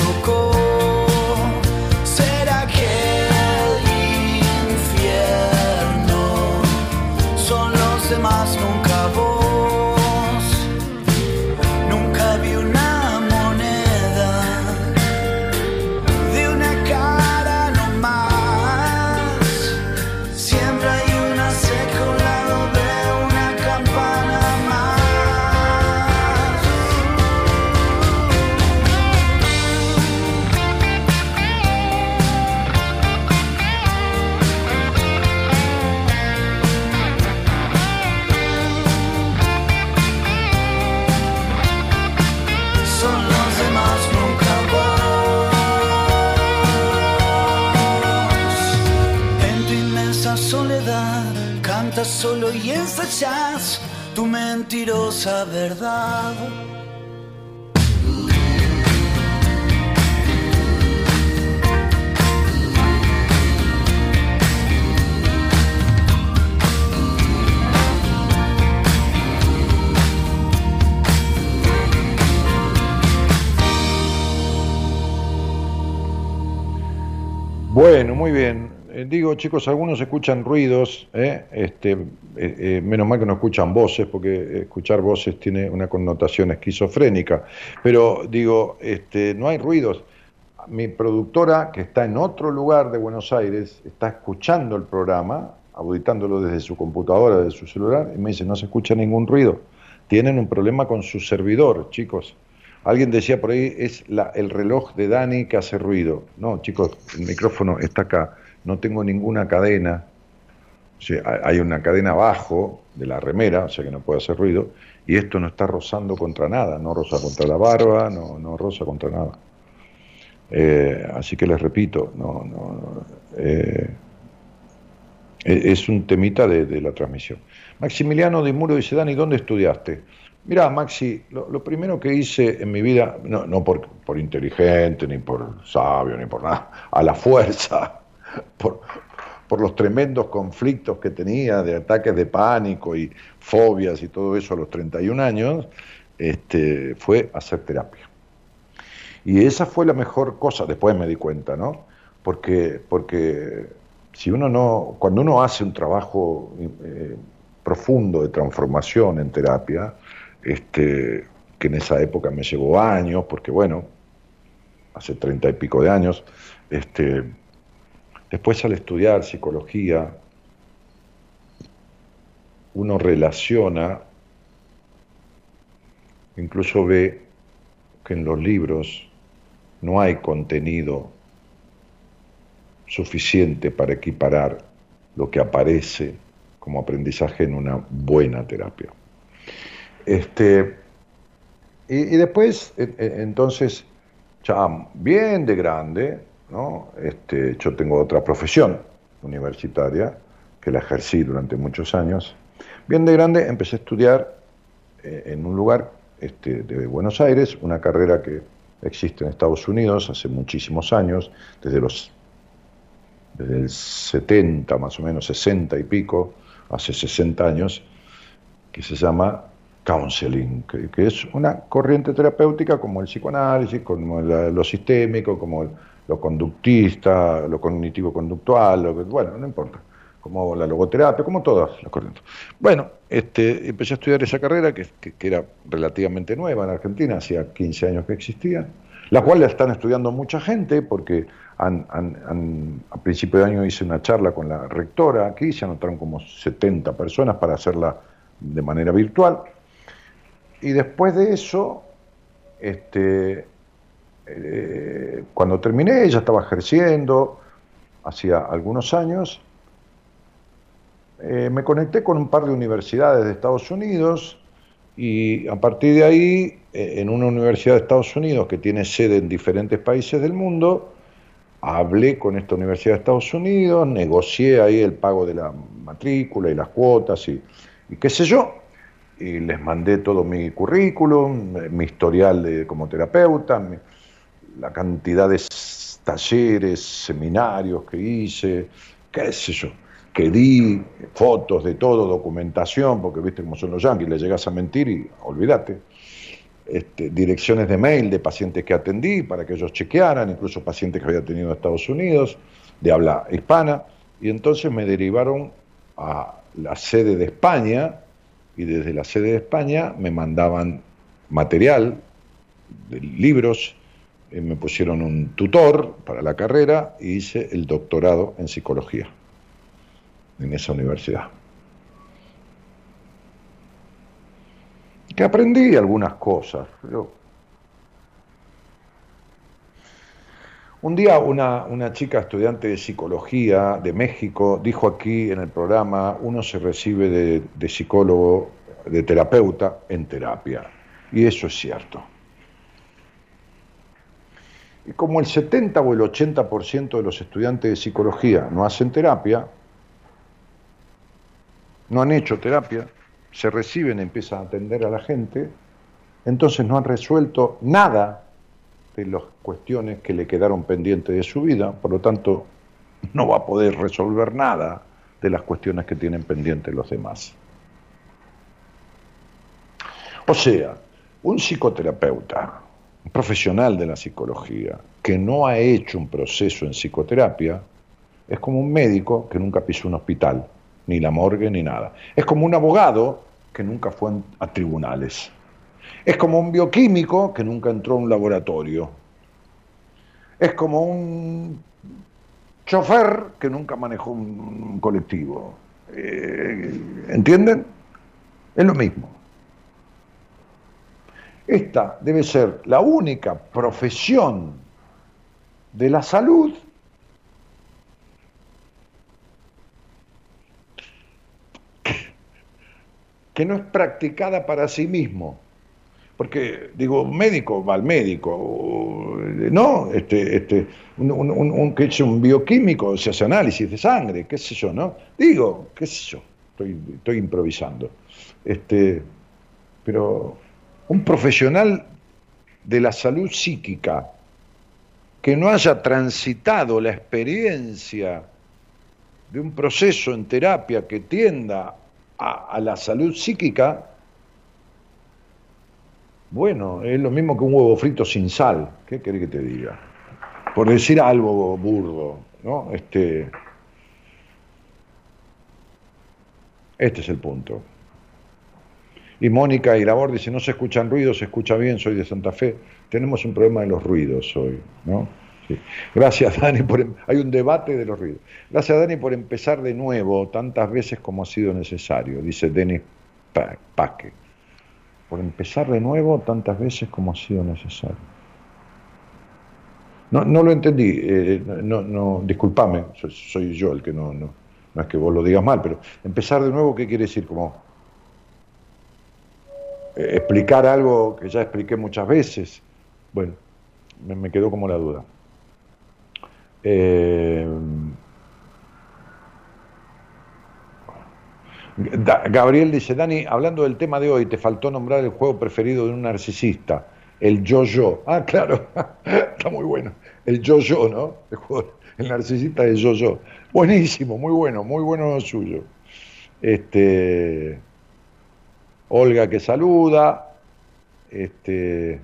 ensayas tu mentirosa verdad. Bueno, muy bien. Eh, digo, chicos, algunos escuchan ruidos, ¿eh? este, eh, eh, menos mal que no escuchan voces, porque escuchar voces tiene una connotación esquizofrénica. Pero digo, este, no hay ruidos. Mi productora, que está en otro lugar de Buenos Aires, está escuchando el programa, auditándolo desde su computadora, desde su celular, y me dice, no se escucha ningún ruido. Tienen un problema con su servidor, chicos. Alguien decía por ahí, es la- el reloj de Dani que hace ruido. No, chicos, el micrófono está acá. No tengo ninguna cadena. Hay- una cadena abajo de la remera, o sea que no puede hacer ruido. Y esto no está rozando contra nada. No roza contra la barba, no, no roza contra nada. Eh, así que les repito, no, no, eh, e- es un temita de, de la transmisión. Maximiliano Di Muro dice, Dani, ¿dónde estudiaste? Mirá, Maxi, lo, lo primero que hice en mi vida, no, no por, por inteligente, ni por sabio, ni por nada, a la fuerza, por, los tremendos conflictos que tenía de ataques de pánico y fobias y todo eso a los 31 años, este, fue hacer terapia. Y esa fue la mejor cosa, después me di cuenta, ¿no? Porque, porque si uno no, cuando uno hace un trabajo eh, profundo de transformación en terapia, este, que en esa época me llevó años, porque bueno, hace treinta y pico de años, este, después al estudiar psicología, uno relaciona, incluso ve que en los libros no hay contenido suficiente para equiparar lo que aparece como aprendizaje en una buena terapia. Este, y, y después, entonces, ya bien de grande, ¿no? Este, yo tengo otra profesión universitaria que la ejercí durante muchos años. Bien de grande empecé a estudiar eh, en un lugar este, de Buenos Aires, una carrera que existe en Estados Unidos hace muchísimos años, desde los desde el 70 más o menos, 60 y pico, hace 60 años, que se llama counseling, que, es una corriente terapéutica como el psicoanálisis, como lo sistémico, como el- lo conductista, lo cognitivo-conductual, lo bueno, no importa, como la logoterapia, como todas las corrientes. Bueno, este, empecé a estudiar esa carrera, que, que- era relativamente nueva en Argentina, hacía 15 años que existía, la cual la están estudiando mucha gente, porque han- han- a principio de año hice una charla con la rectora aquí, se anotaron como 70 personas para hacerla de manera virtual. Y después de eso, este, eh, cuando terminé, ella estaba ejerciendo, hacía algunos años, eh, me conecté con un par de universidades de Estados Unidos y a partir de ahí, eh, en una universidad de Estados Unidos que tiene sede en diferentes países del mundo, hablé con esta universidad de Estados Unidos, negocié ahí el pago de la matrícula y las cuotas y, qué sé yo, y les mandé todo mi currículum, mi historial de, como terapeuta, mi- la cantidad de talleres, seminarios que hice, qué sé yo, que di, fotos de todo, documentación, porque viste cómo son los yanquis, le llegas a mentir y olvídate. Este, direcciones de mail de pacientes que atendí para que ellos chequearan, incluso pacientes que había tenido en Estados Unidos, de habla hispana, y entonces me derivaron a la sede de España, y desde la sede de España me mandaban material, de libros, me pusieron un tutor para la carrera y hice el doctorado en psicología en esa universidad. Que aprendí algunas cosas, un día una, una chica estudiante de psicología de México dijo aquí en el programa, uno se recibe de psicólogo, de terapeuta en terapia. Y eso es cierto. Y como el 70 o el 80% de los estudiantes de psicología no hacen terapia, no han hecho terapia, se reciben, empiezan a atender a la gente, entonces no han resuelto nada de las cuestiones que le quedaron pendientes de su vida, por lo tanto no va a poder resolver nada de las cuestiones que tienen pendientes los demás. O sea, un psicoterapeuta, profesional de la psicología, que no ha hecho un proceso en psicoterapia, es como un médico que nunca pisó un hospital, ni la morgue, ni nada. Es como un abogado que nunca fue a tribunales. Es como un bioquímico que nunca entró a un laboratorio. Es como un chofer que nunca manejó un colectivo. Eh, ¿Entienden? Es lo mismo. Esta debe ser la única profesión de la salud que no es practicada para sí mismo. Porque, digo, médico va médico, ¿no? Este, este, un, un, un, un, que es un bioquímico, se hace análisis de sangre, qué sé yo, ¿no? Digo, qué sé yo, estoy, estoy improvisando. Este, pero un profesional de la salud psíquica que no haya transitado la experiencia de un proceso en terapia que tienda a, la salud psíquica, bueno, es lo mismo que un huevo frito sin sal. ¿Qué querés que te diga? Por decir algo burdo, ¿no? Este, este es el punto. Y Mónica Irabor dice, no se escuchan ruidos, se escucha bien, soy de Santa Fe. Tenemos un problema de los ruidos hoy, ¿no? Gracias, Dani, por... em- hay un debate de los ruidos. Gracias, Dani, por empezar de nuevo tantas veces como ha sido necesario, dice Denis Pa- Paque. Por empezar de nuevo tantas veces como ha sido necesario. No, no lo entendí, eh, no, no, disculpame, soy, soy yo el que no, no, no es que vos lo digas mal, pero empezar de nuevo, ¿qué quiere decir? Como explicar algo que ya expliqué muchas veces. Bueno, me, quedó como la duda. Eh, Gabriel dice, Dani, hablando del tema de hoy, te faltó nombrar el juego preferido de un narcisista, el yo-yo. Ah, claro, está muy bueno. El yo-yo, ¿no? El, el narcisista de yo-yo. Buenísimo, muy bueno, muy bueno suyo. Este, Olga que saluda. Este,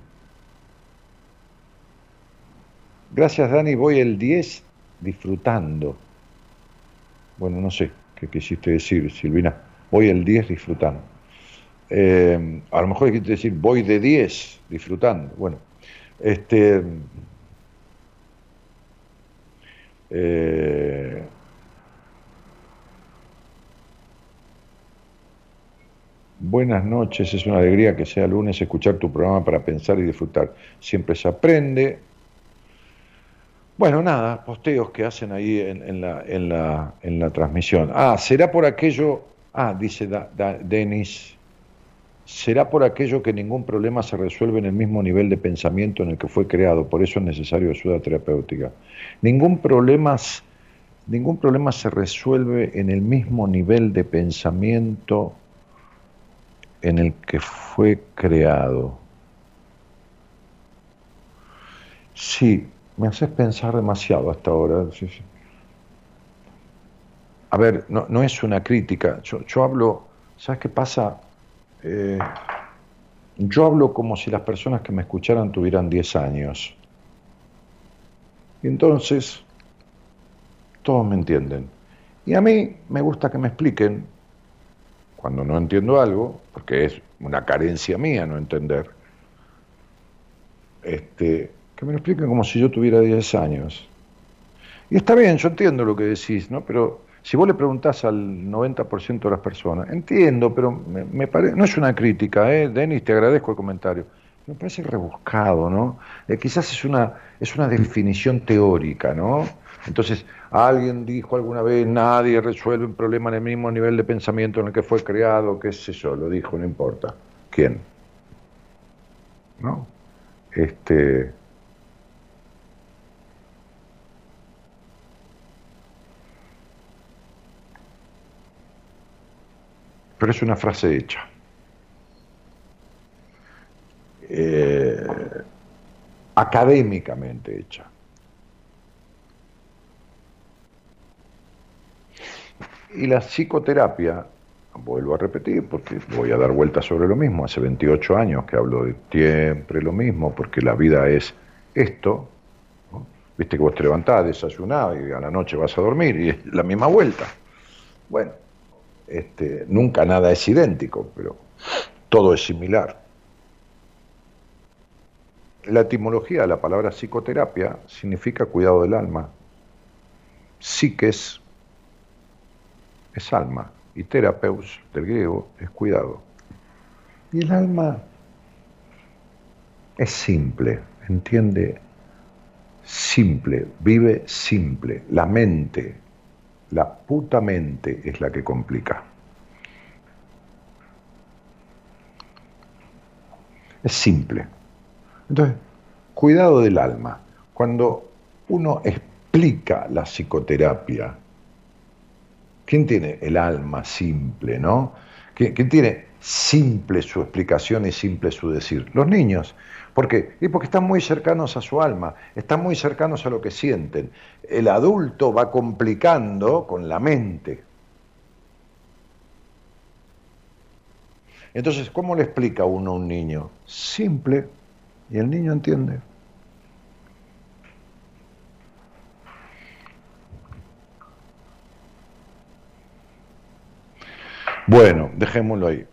gracias, Dani, voy el 10 disfrutando. Bueno, no sé qué quisiste decir, Silvina. Voy el 10 disfrutando. Eh, a lo mejor quisiste decir voy de 10 disfrutando. Bueno, este. eh, buenas noches, es una alegría que sea lunes escuchar tu programa para pensar y disfrutar. Siempre se aprende. Bueno, nada, posteos que hacen ahí en, la, en, la, en la transmisión. Ah, será por aquello, ah, dice Da- Da- Denis, será por aquello que ningún problema se resuelve en el mismo nivel de pensamiento en el que fue creado, por eso es necesario ayuda terapéutica. Ningún problema, ningún problema se resuelve en el mismo nivel de pensamiento en el que fue creado. Sí, me haces pensar demasiado hasta ahora. sí, sí. A ver, no, no es una crítica. Yo, hablo, ¿sabes qué pasa? Eh, yo hablo como si las personas que me escucharan tuvieran 10 años. Y entonces, todos me entienden. Y a mí me gusta que me expliquen cuando no entiendo algo, porque es una carencia mía no entender, este, que me lo expliquen como si yo tuviera 10 años. Y está bien, yo entiendo lo que decís, ¿no? Pero si vos le preguntás al 90% de las personas, entiendo, pero me, me pare- no es una crítica, ¿eh? Denis, te agradezco el comentario. Me parece rebuscado, ¿no? Eh, quizás es una, es una definición teórica, ¿no? Entonces, alguien dijo alguna vez, nadie resuelve un problema en el mismo nivel de pensamiento en el que fue creado, qué sé yo, lo dijo, no importa. ¿Quién? ¿No? Este, pero es una frase hecha. Eh, académicamente hecha. Y la psicoterapia, vuelvo a repetir, porque voy a dar vueltas sobre lo mismo, hace 28 años que hablo de siempre lo mismo, porque la vida es esto, viste que vos te levantás, desayunás y a la noche vas a dormir y es la misma vuelta. Bueno, este, nunca nada es idéntico, pero todo es similar. La etimología de la palabra psicoterapia significa cuidado del alma. Psiques es alma y terapeus del griego es cuidado. Y el alma es simple, entiende, simple, vive simple. La mente, la puta mente es la que complica. Es simple. Entonces, cuidado del alma. Cuando uno explica la psicoterapia, ¿quién tiene el alma simple, no? ¿Quién, tiene simple su explicación y simple su decir? Los niños. ¿Por qué? Y porque están muy cercanos a su alma, están muy cercanos a lo que sienten. El adulto va complicando con la mente. Entonces, ¿cómo le explica uno a un niño? Simple, y el niño entiende. Bueno, dejémoslo ahí.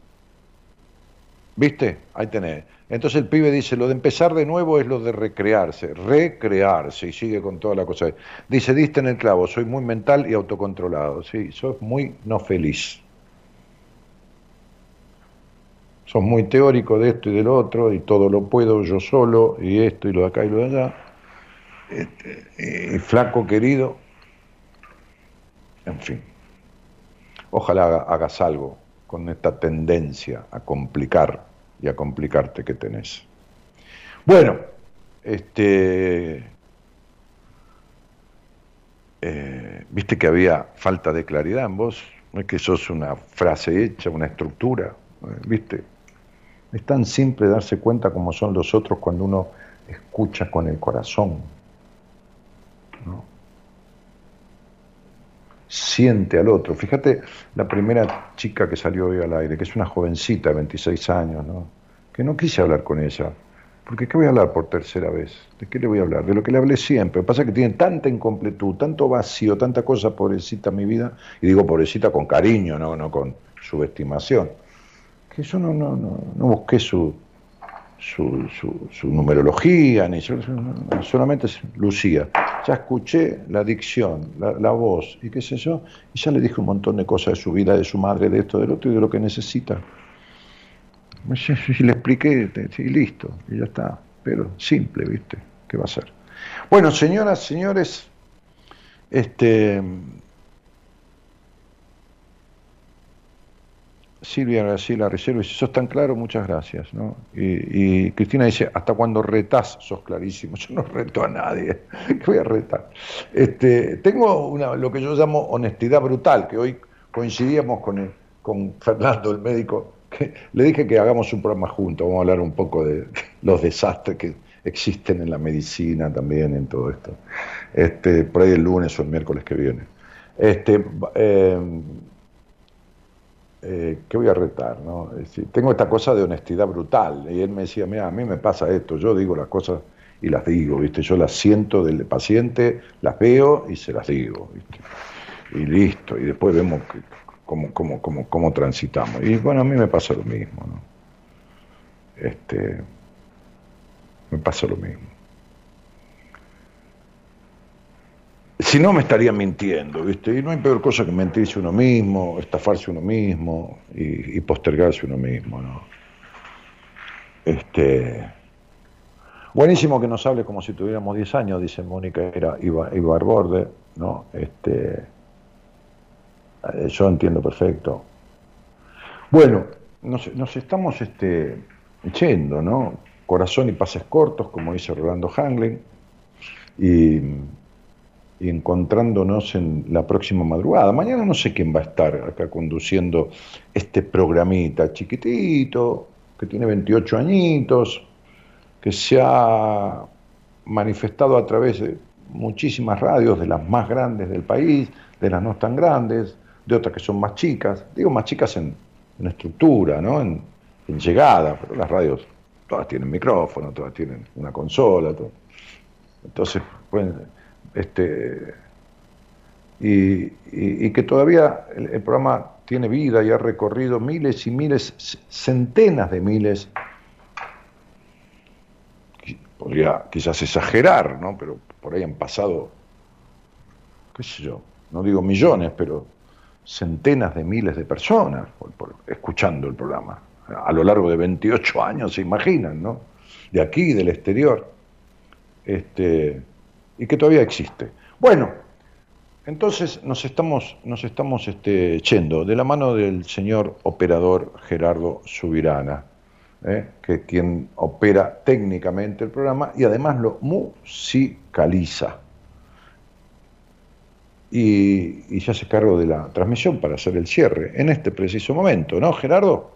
¿Viste? Ahí tenés. Entonces el pibe dice, lo de empezar de nuevo es lo de recrearse, recrearse, y sigue con toda la cosa. Dice, diste en el clavo, soy muy mental y autocontrolado. Sí, sos muy no feliz. Sos muy teórico de esto y del otro, y todo lo puedo yo solo, y esto y lo de acá y lo de allá. Este, y flaco querido. En fin. Ojalá haga- hagas algo con esta tendencia a complicar y a complicarte que tenés. Bueno, este, eh, viste que había falta de claridad en vos, no es que sos una frase hecha, una estructura, eh, viste. Es tan simple darse cuenta como son los otros cuando uno escucha con el corazón. Siente al otro. Fíjate la primera chica que salió hoy al aire, que es una jovencita de 26 años, ¿no? que no quise hablar con ella. Porque ¿qué voy a hablar por tercera vez? ¿De qué le voy a hablar? De lo que le hablé siempre. Lo que pasa es que tiene tanta incompletud, tanto vacío, tanta cosa pobrecita en mi vida, y digo pobrecita con cariño, no, no con subestimación, que yo no, no, no, no busqué su, su, su, su numerología, ni solamente Lucía. Ya escuché la dicción, la, la voz y qué sé yo, y ya le dije un montón de cosas de su vida, de su madre, de esto, del otro y de lo que necesita. Y le expliqué, y listo, y ya está. Pero simple, ¿viste? ¿Qué va a ser? Bueno, señoras, señores, este. Silvia Graciela Reserva dice, sos tan claro, muchas gracias. ¿no? Y, Cristina dice, hasta cuando retás sos clarísimo. Yo no reto a nadie. ¿Qué voy a retar? Este, tengo una, lo que yo llamo honestidad brutal, que hoy coincidíamos con, con Fernando, el médico, que le dije que hagamos un programa juntos, vamos a hablar un poco de los desastres que existen en la medicina también, en todo esto. Este, por ahí el lunes o el miércoles que viene. Este, eh, eh, ¿qué voy a retar? No? Tengo esta cosa de honestidad brutal. Y él me decía, mira, a mí me pasa esto, yo digo las cosas y las digo, ¿viste? Yo las siento del paciente, las veo y se las digo, ¿viste? Y listo, y después vemos cómo, cómo, cómo, cómo transitamos. Y bueno, a mí me pasa lo mismo, ¿no? Este, me pasa lo mismo. Si no, me estaría mintiendo, ¿viste? Y no hay peor cosa que mentirse uno mismo, estafarse uno mismo y, postergarse uno mismo, ¿no? Este. Buenísimo que nos hable como si tuviéramos 10 años, dice Mónica era Iba- Ibarborde, ¿no? Este. eh, Yo entiendo perfecto. Bueno, nos, estamos este, ¿no? Corazón y pases cortos, como dice Rolando Hanglin, y encontrándonos en la próxima madrugada. Mañana no sé quién va a estar acá conduciendo este programita chiquitito, que tiene 28 añitos, que se ha manifestado a través de muchísimas radios, de las más grandes del país, de las no tan grandes, de otras que son más chicas, digo más chicas en, estructura, ¿no? en, llegada, pero las radios todas tienen micrófono, todas tienen una consola, todo. entonces, bueno, este, y, y- que todavía el, programa tiene vida y ha recorrido miles y miles, centenas de miles podría quizás exagerar, ¿no? Pero por ahí han pasado, qué sé yo, no digo millones, pero centenas de miles de personas escuchando el programa. A lo largo de 28 años, se imaginan, ¿no? De aquí, del exterior. Este, y que todavía existe. Bueno, entonces nos estamos, nos estamos este, yendo de la mano del señor operador Gerardo Subirana, ¿eh? que es quien opera técnicamente el programa y además lo musicaliza. Y, y se cargo de la transmisión para hacer el cierre en este preciso momento, ¿no, Gerardo?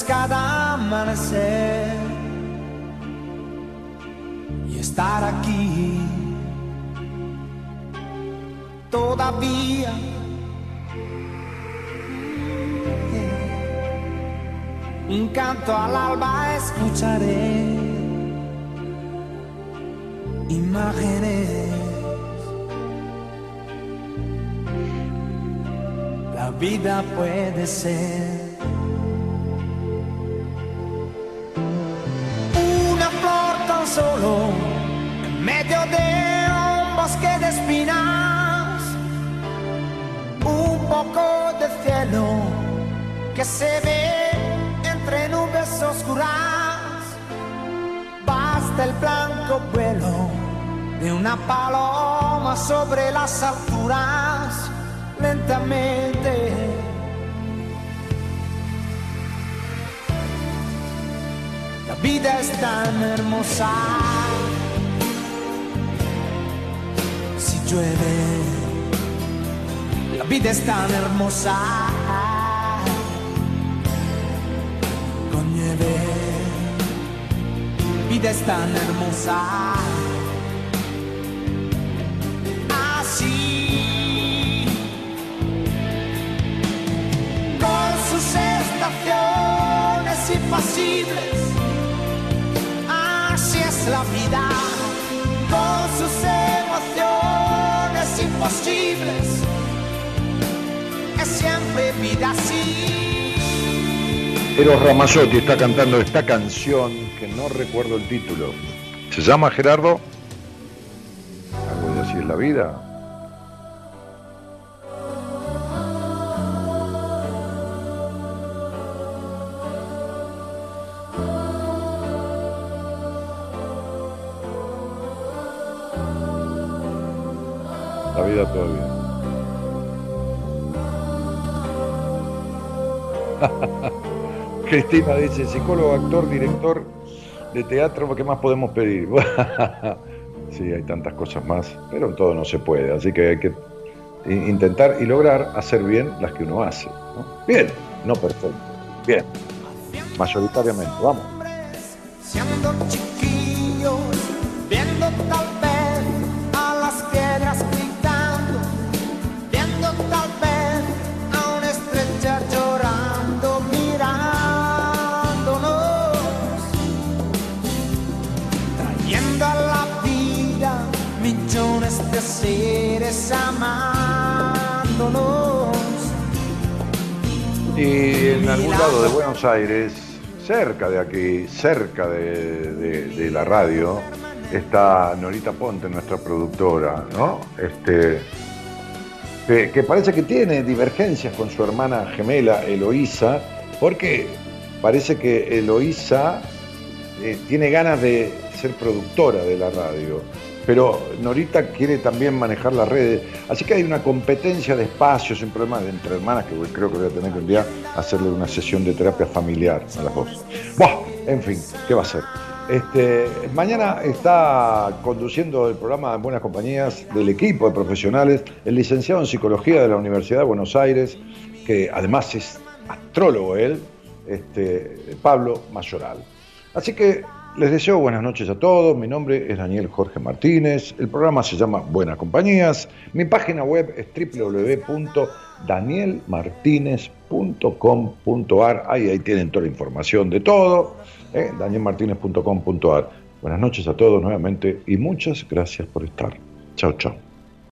Cada amanecer y estar aquí todavía. un canto al alba escucharé. Imágenes. La vida puede ser oscuras, basta el blanco vuelo de una paloma sobre las alturas, lentamente. La vida es tan hermosa. Si llueve, la vida es tan hermosa. Es tan hermosa. Así, con sus estaciones impasibles. Así es la vida, con sus emociones imposibles. Es siempre vida así. Eros Ramazzotti está cantando esta canción que no recuerdo el título. ¿Se llama Gerardo? Algo de así es la vida. La vida todavía. Cristina dice, psicólogo, actor, director de teatro, ¿qué más podemos pedir? sí, hay tantas cosas más, pero todo no se puede, así que hay que intentar y lograr hacer bien las que uno hace. Bien, no perfecto, bien, mayoritariamente, vamos. Y en algún lado de Buenos Aires, cerca de aquí, cerca de, de- de la radio, está Norita Ponte, nuestra productora, ¿no? Este, que, que parece que tiene divergencias con su hermana gemela Eloísa, porque parece que Eloísa eh, tiene ganas de ser productora de la radio, pero Norita quiere también manejar las redes, así que hay una competencia de espacios, un problema de entre hermanas que creo que voy a tener que un día hacerle una sesión de terapia familiar a las dos. Buah, en fin, ¿qué va a ser? Este, mañana está conduciendo el programa en Buenas Compañías del equipo de profesionales, el licenciado en Psicología de la Universidad de Buenos Aires, que además es astrólogo él, este, Pablo Mayoral. Así que les deseo buenas noches a todos. Mi nombre es Daniel Jorge Martínez. El programa se llama Buenas Compañías. Mi página web es www.danielmartinez.com.ar. Ahí, tienen toda la información de todo. ¿eh? danielmartinez.com.ar. Buenas noches a todos nuevamente y muchas gracias por estar. Chao, chao.